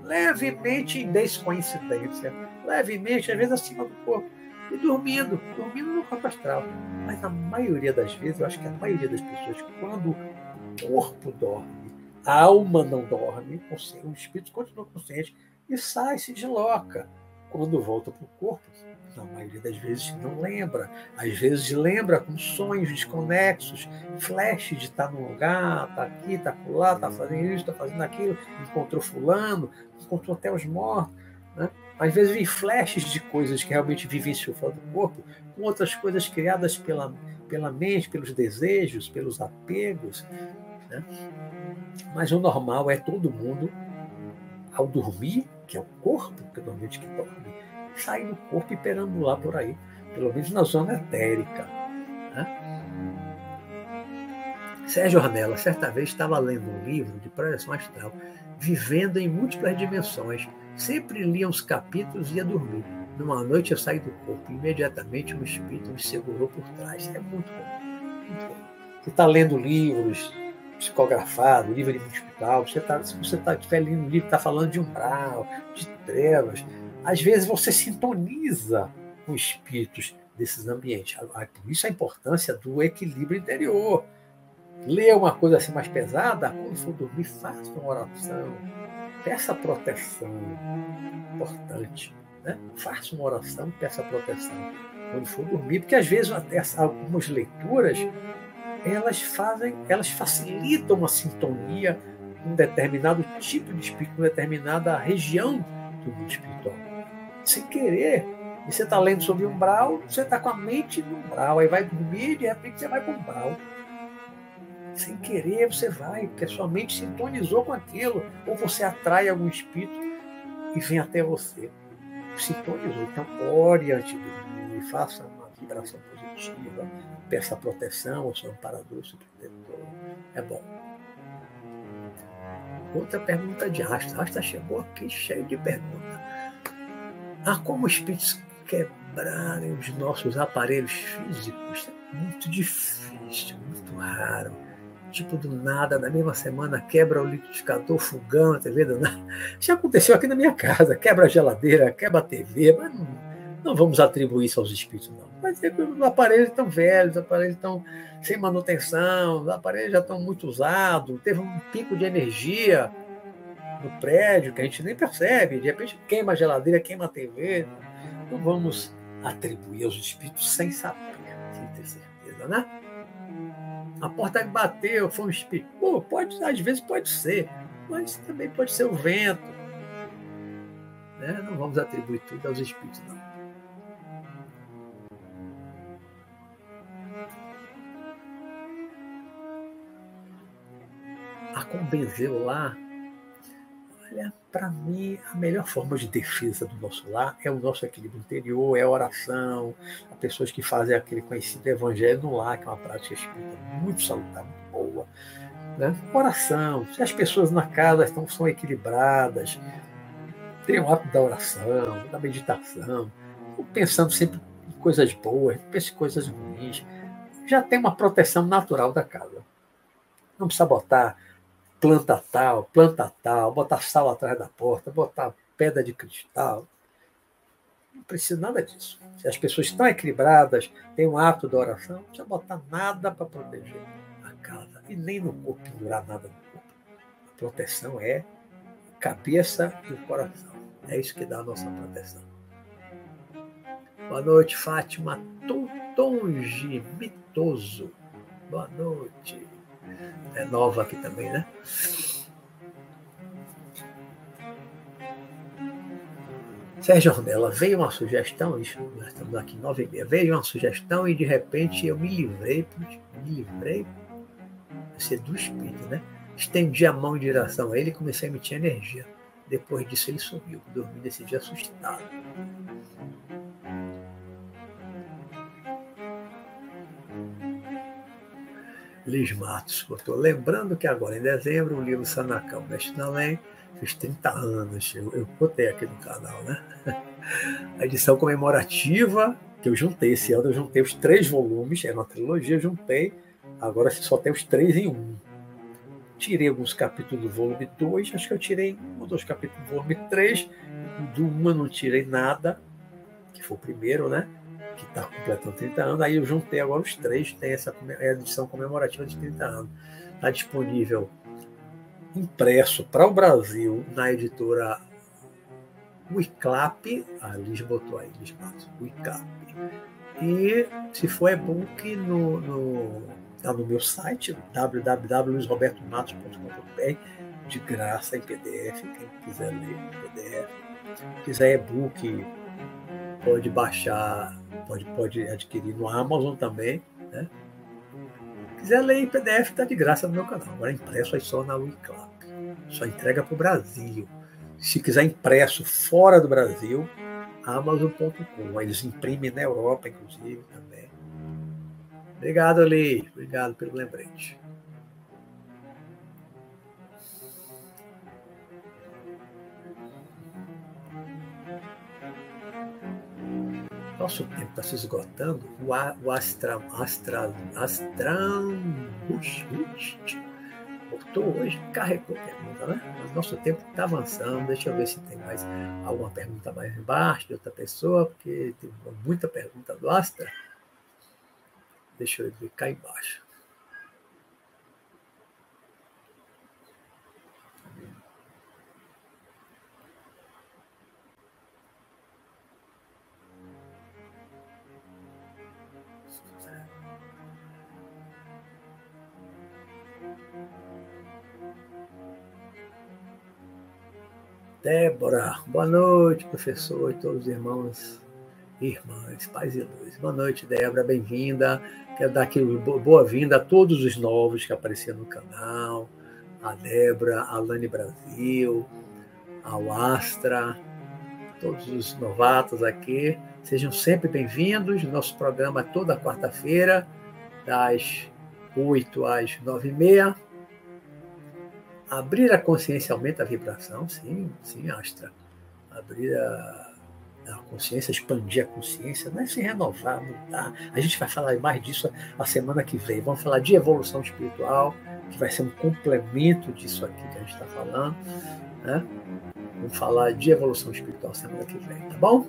levemente em descoincidência, levemente, às vezes acima do corpo, e dormindo, dormindo no corpo astral. Mas a maioria das vezes, eu acho que a maioria das pessoas, quando o corpo dorme, a alma não dorme, o espírito continua consciente e sai, se desloca. Quando volta para o corpo, na maioria das vezes não lembra. Às vezes lembra com sonhos desconexos, flash de estar num lugar, tá aqui, tá lá, tá fazendo isso, tá fazendo aquilo, encontrou fulano, encontrou até os mortos. Né? Às vezes vem flashes de coisas que realmente vivenciou fora do corpo, com outras coisas criadas pela, pela mente, pelos desejos, pelos apegos. Né? Mas o normal é todo mundo, ao dormir, que é o corpo, que é normalmente que dorme, sair do corpo e perambular por aí, pelo menos na zona etérica. Né? Sérgio Ornella, certa vez, estava lendo um livro de projeção astral, vivendo em múltiplas dimensões. Sempre lia uns capítulos e ia dormir. Numa noite eu saí do corpo. Imediatamente um espírito me segurou por trás. É muito bom. Você está lendo livros psicografados, livro de hospital, você tá, se você está lendo um livro, está falando de umbral, de trevas, às vezes você sintoniza com espíritos desses ambientes. Por isso a importância do equilíbrio interior. Lê uma coisa assim mais pesada, quando for dormir, faça uma oração. Peça proteção. Importante. Né? Faça uma oração, peça proteção. Quando for dormir, porque às vezes algumas leituras elas fazem, elas facilitam a sintonia com um determinado tipo de espírito, com determinada região do mundo espiritual sem querer. E você está lendo sobre umbral, você está com a mente no umbral, aí vai dormir e de repente você vai para o umbral. Sem querer você vai, porque a sua mente sintonizou com aquilo. Ou você atrai algum espírito e vem até você. Sintonizou. Então, ore antes de dormir, faça uma vibração positiva, peça proteção ao seu amparador, seu protetor. É bom. Outra pergunta de Asta. Asta chegou aqui cheio de perguntas. Ah, como os espíritos quebrarem os nossos aparelhos físicos é muito difícil, muito raro. Tipo, do nada, na mesma semana, quebra o liquidificador, fogão, a TV do nada. Já aconteceu aqui na minha casa, quebra a geladeira, quebra a TV, mas não, não vamos atribuir isso aos espíritos, não. Mas é os aparelhos estão velhos, os aparelhos estão sem manutenção, os aparelhos já estão muito usados, teve um pico de energia no prédio que a gente nem percebe. De repente queima a geladeira, queima a TV. Não vamos atribuir aos espíritos sem saber, sem ter certeza, né? A porta bateu foi um espírito. Pô, pode, às vezes pode ser, mas também pode ser o vento. Né? Não vamos atribuir tudo aos espíritos, não. A Combenzeu lá Olha, para mim, a melhor forma de defesa do nosso lar é o nosso equilíbrio interior, é a oração, as pessoas que fazem aquele conhecido evangelho no lar, que é uma prática espírita muito salutar, muito boa. Né? Oração, se as pessoas na casa estão, são equilibradas, têm o hábito da oração, da meditação, pensando sempre em coisas boas, pense em coisas ruins, já tem uma proteção natural da casa. Não precisa botar planta tal, planta tal, botar sal atrás da porta, botar pedra de cristal. Não precisa nada disso. Se as pessoas estão equilibradas, têm um ato da oração, não precisa botar nada para proteger a casa. E nem no corpo, pendurar nada no corpo. A proteção é cabeça e o coração. É isso que dá a nossa proteção. Boa noite, Fátima Tutongi Mitoso. Boa noite. É nova aqui também, né? Sérgio Ornella, veio uma sugestão, isso, nós estamos aqui nove e meia, veio uma sugestão e de repente eu me livrei, me livrei ser do espírito, né? Estendi a mão em direção a ele e comecei a emitir energia. Depois disso ele sumiu, dormi nesse dia assustado. Liz Matos botou. Lembrando que agora em dezembro o livro Sanacão Mestre na Lém Fiz 30 anos, eu, eu botei aqui no canal, né? A edição comemorativa, que eu juntei esse ano, eu juntei os três volumes, era uma trilogia, eu juntei, agora só tem os três em um. Tirei alguns capítulos do volume 2, acho que eu tirei um ou dois capítulos do volume 3, do 1 eu não tirei nada, que foi o primeiro, né? Que está completando 30 anos. Aí eu juntei agora os três, tem essa edição comemorativa de 30 anos. Está disponível impresso para o Brasil na editora Wiclap, a Liz botou aí, Liz Wiclap. E se for e-book no, no, tá no meu site, www.luisrobertomatos.com.br, de graça em PDF, quem quiser ler em PDF. Se quiser e-book, pode baixar, pode, pode adquirir no Amazon também, né? quiser ler em PDF, está de graça no meu canal. Agora impresso aí só na Wiclap. Só entrega para o Brasil. Se quiser impresso fora do Brasil, Amazon.com. Eles imprimem na Europa, inclusive, também. Obrigado, Ali. Obrigado pelo lembrete. Nosso tempo está se esgotando, o, o Astra, Astra, Astrambush voltou hoje, carregou pergunta, né? Mas nosso tempo está avançando. Deixa eu ver se tem mais alguma pergunta mais embaixo de outra pessoa, porque tem muita pergunta do Astra. Deixa eu ver cá embaixo. Débora, boa noite, professor e todos os irmãos e irmãs, pais e luz. Boa noite, Débora, bem-vinda. Quero dar aqui boa-vinda a todos os novos que apareceram no canal, a Débora, a Lani Brasil, ao Astra, todos os novatos aqui. Sejam sempre bem-vindos. Nosso programa toda quarta-feira, das 8 às 9 e meia Abrir a consciência aumenta a vibração, sim, sim, Astra. Abrir a, a consciência, expandir a consciência, não é se renovar, mudar. A gente vai falar mais disso a semana que vem. Vamos falar de evolução espiritual, que vai ser um complemento disso aqui que a gente está falando. Né? Vamos falar de evolução espiritual semana que vem, tá bom?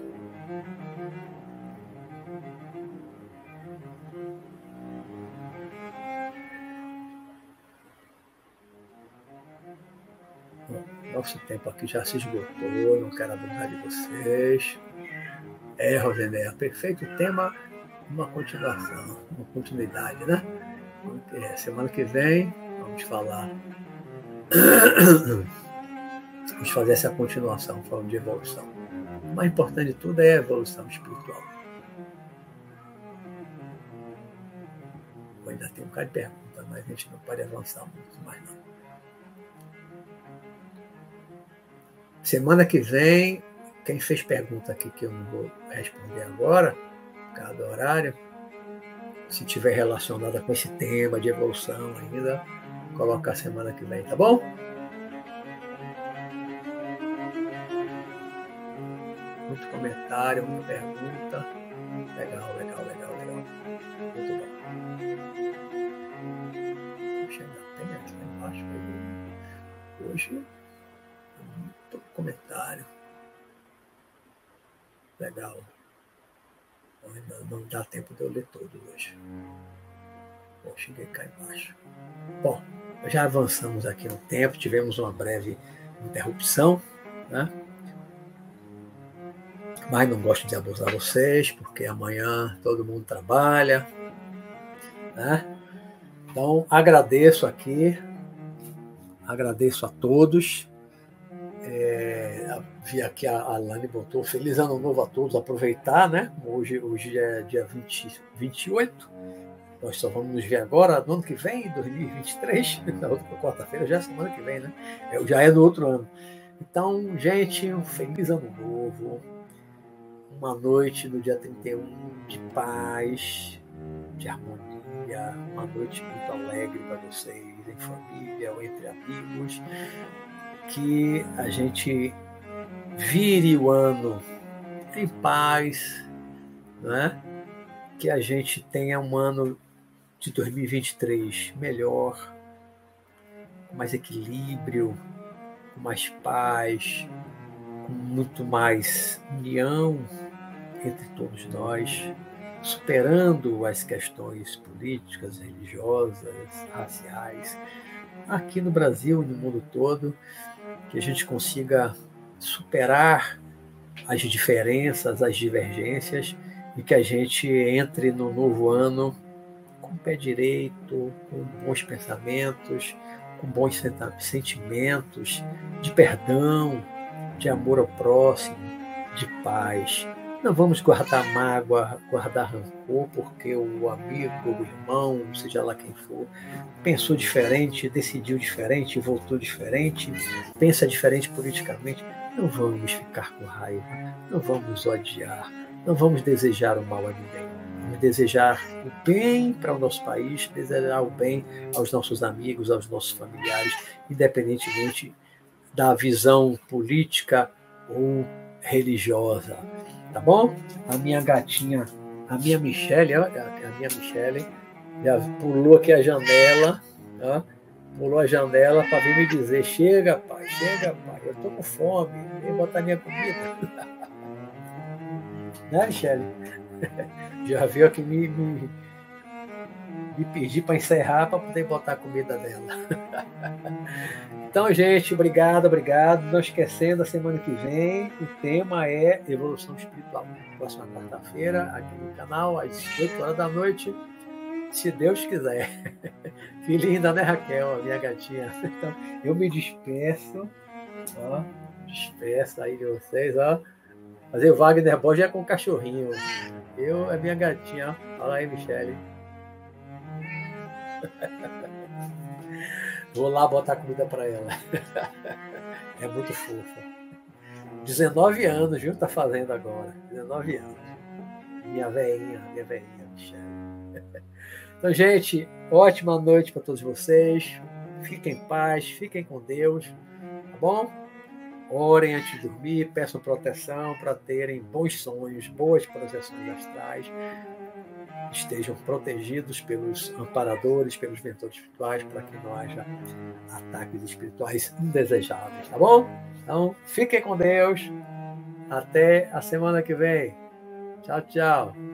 Nosso tempo aqui já se esgotou, não quero abusar de vocês. É, Rosenéia, perfeito tema, uma continuação, uma continuidade, né? É, semana que vem vamos falar. Vamos fazer essa continuação, falando de evolução. O mais importante de tudo é a evolução espiritual. Ainda tem um bocado de pergunta, mas a gente não pode avançar muito mais não. Semana que vem, quem fez pergunta aqui que eu não vou responder agora, cada horário, se tiver relacionada com esse tema de evolução ainda, colocar semana que vem, tá bom? Muito comentário, muita pergunta. Legal, legal, legal, legal. Muito bom. Ainda tem aqui embaixo. Hoje, muito comentário. Legal. Ainda não dá tempo de eu ler todo hoje. Bom, cheguei cá embaixo. Bom, já avançamos aqui no tempo, tivemos uma breve interrupção, né? Mas não gosto de abusar vocês, porque amanhã todo mundo trabalha, né? Então, agradeço aqui, agradeço a todos. É, vi aqui a Alane botou Feliz Ano Novo a todos, aproveitar, né? Hoje, hoje é dia 20, 28 nós só vamos nos ver agora no ano que vem, 2023, na outra quarta-feira, já é semana que vem, né? É, já é no outro ano. Então, gente, um feliz ano novo. Uma noite no dia 31 de paz, de harmonia, uma noite muito alegre para vocês, em família ou entre amigos. Que a gente vire o ano em paz, né? que a gente tenha um ano de 2023 melhor, com mais equilíbrio, com mais paz, com muito mais união entre todos nós, superando as questões políticas, religiosas, raciais, aqui no Brasil e no mundo todo, que a gente consiga superar as diferenças, as divergências e que a gente entre no novo ano com o pé direito, com bons pensamentos, com bons sentimentos, de perdão, de amor ao próximo, de paz. Não vamos guardar mágoa, guardar rancor, porque o amigo, o irmão, seja lá quem for, pensou diferente, decidiu diferente, voltou diferente, pensa diferente politicamente. Não vamos ficar com raiva, não vamos odiar, não vamos desejar o mal a ninguém desejar o bem para o nosso país, desejar o bem aos nossos amigos, aos nossos familiares, independentemente da visão política ou religiosa. Tá bom? A minha gatinha, a minha Michelle, a minha Michelle, já pulou aqui a janela, ó, pulou a janela para vir me dizer: chega, pai, chega, pai, eu estou com fome, vem botar minha comida. né, Michelle? Já veio aqui me, me, me pedir para encerrar para poder botar a comida dela. então, gente, obrigado, obrigado. Não esquecendo, a semana que vem o tema é Evolução Espiritual. Próxima quarta-feira, aqui no canal, às 8 horas da noite, se Deus quiser. Que linda, né, Raquel, minha gatinha? Então, eu me despeço, ó, despeço aí de vocês, ó. Fazer o Wagner Borges é com o cachorrinho. Eu é minha gatinha. Fala aí, Michele. Vou lá botar comida para ela. É muito fofa. 19 anos, viu? Tá fazendo agora. 19 anos. Minha veinha, minha veinha, Michele. Então, gente, ótima noite para todos vocês. Fiquem em paz, fiquem com Deus. Tá bom? Orem antes de dormir, peçam proteção para terem bons sonhos, boas projeções astrais, estejam protegidos pelos amparadores, pelos mentores espirituais, para que não haja ataques espirituais indesejáveis, tá bom? Então, fiquem com Deus. Até a semana que vem. Tchau, tchau.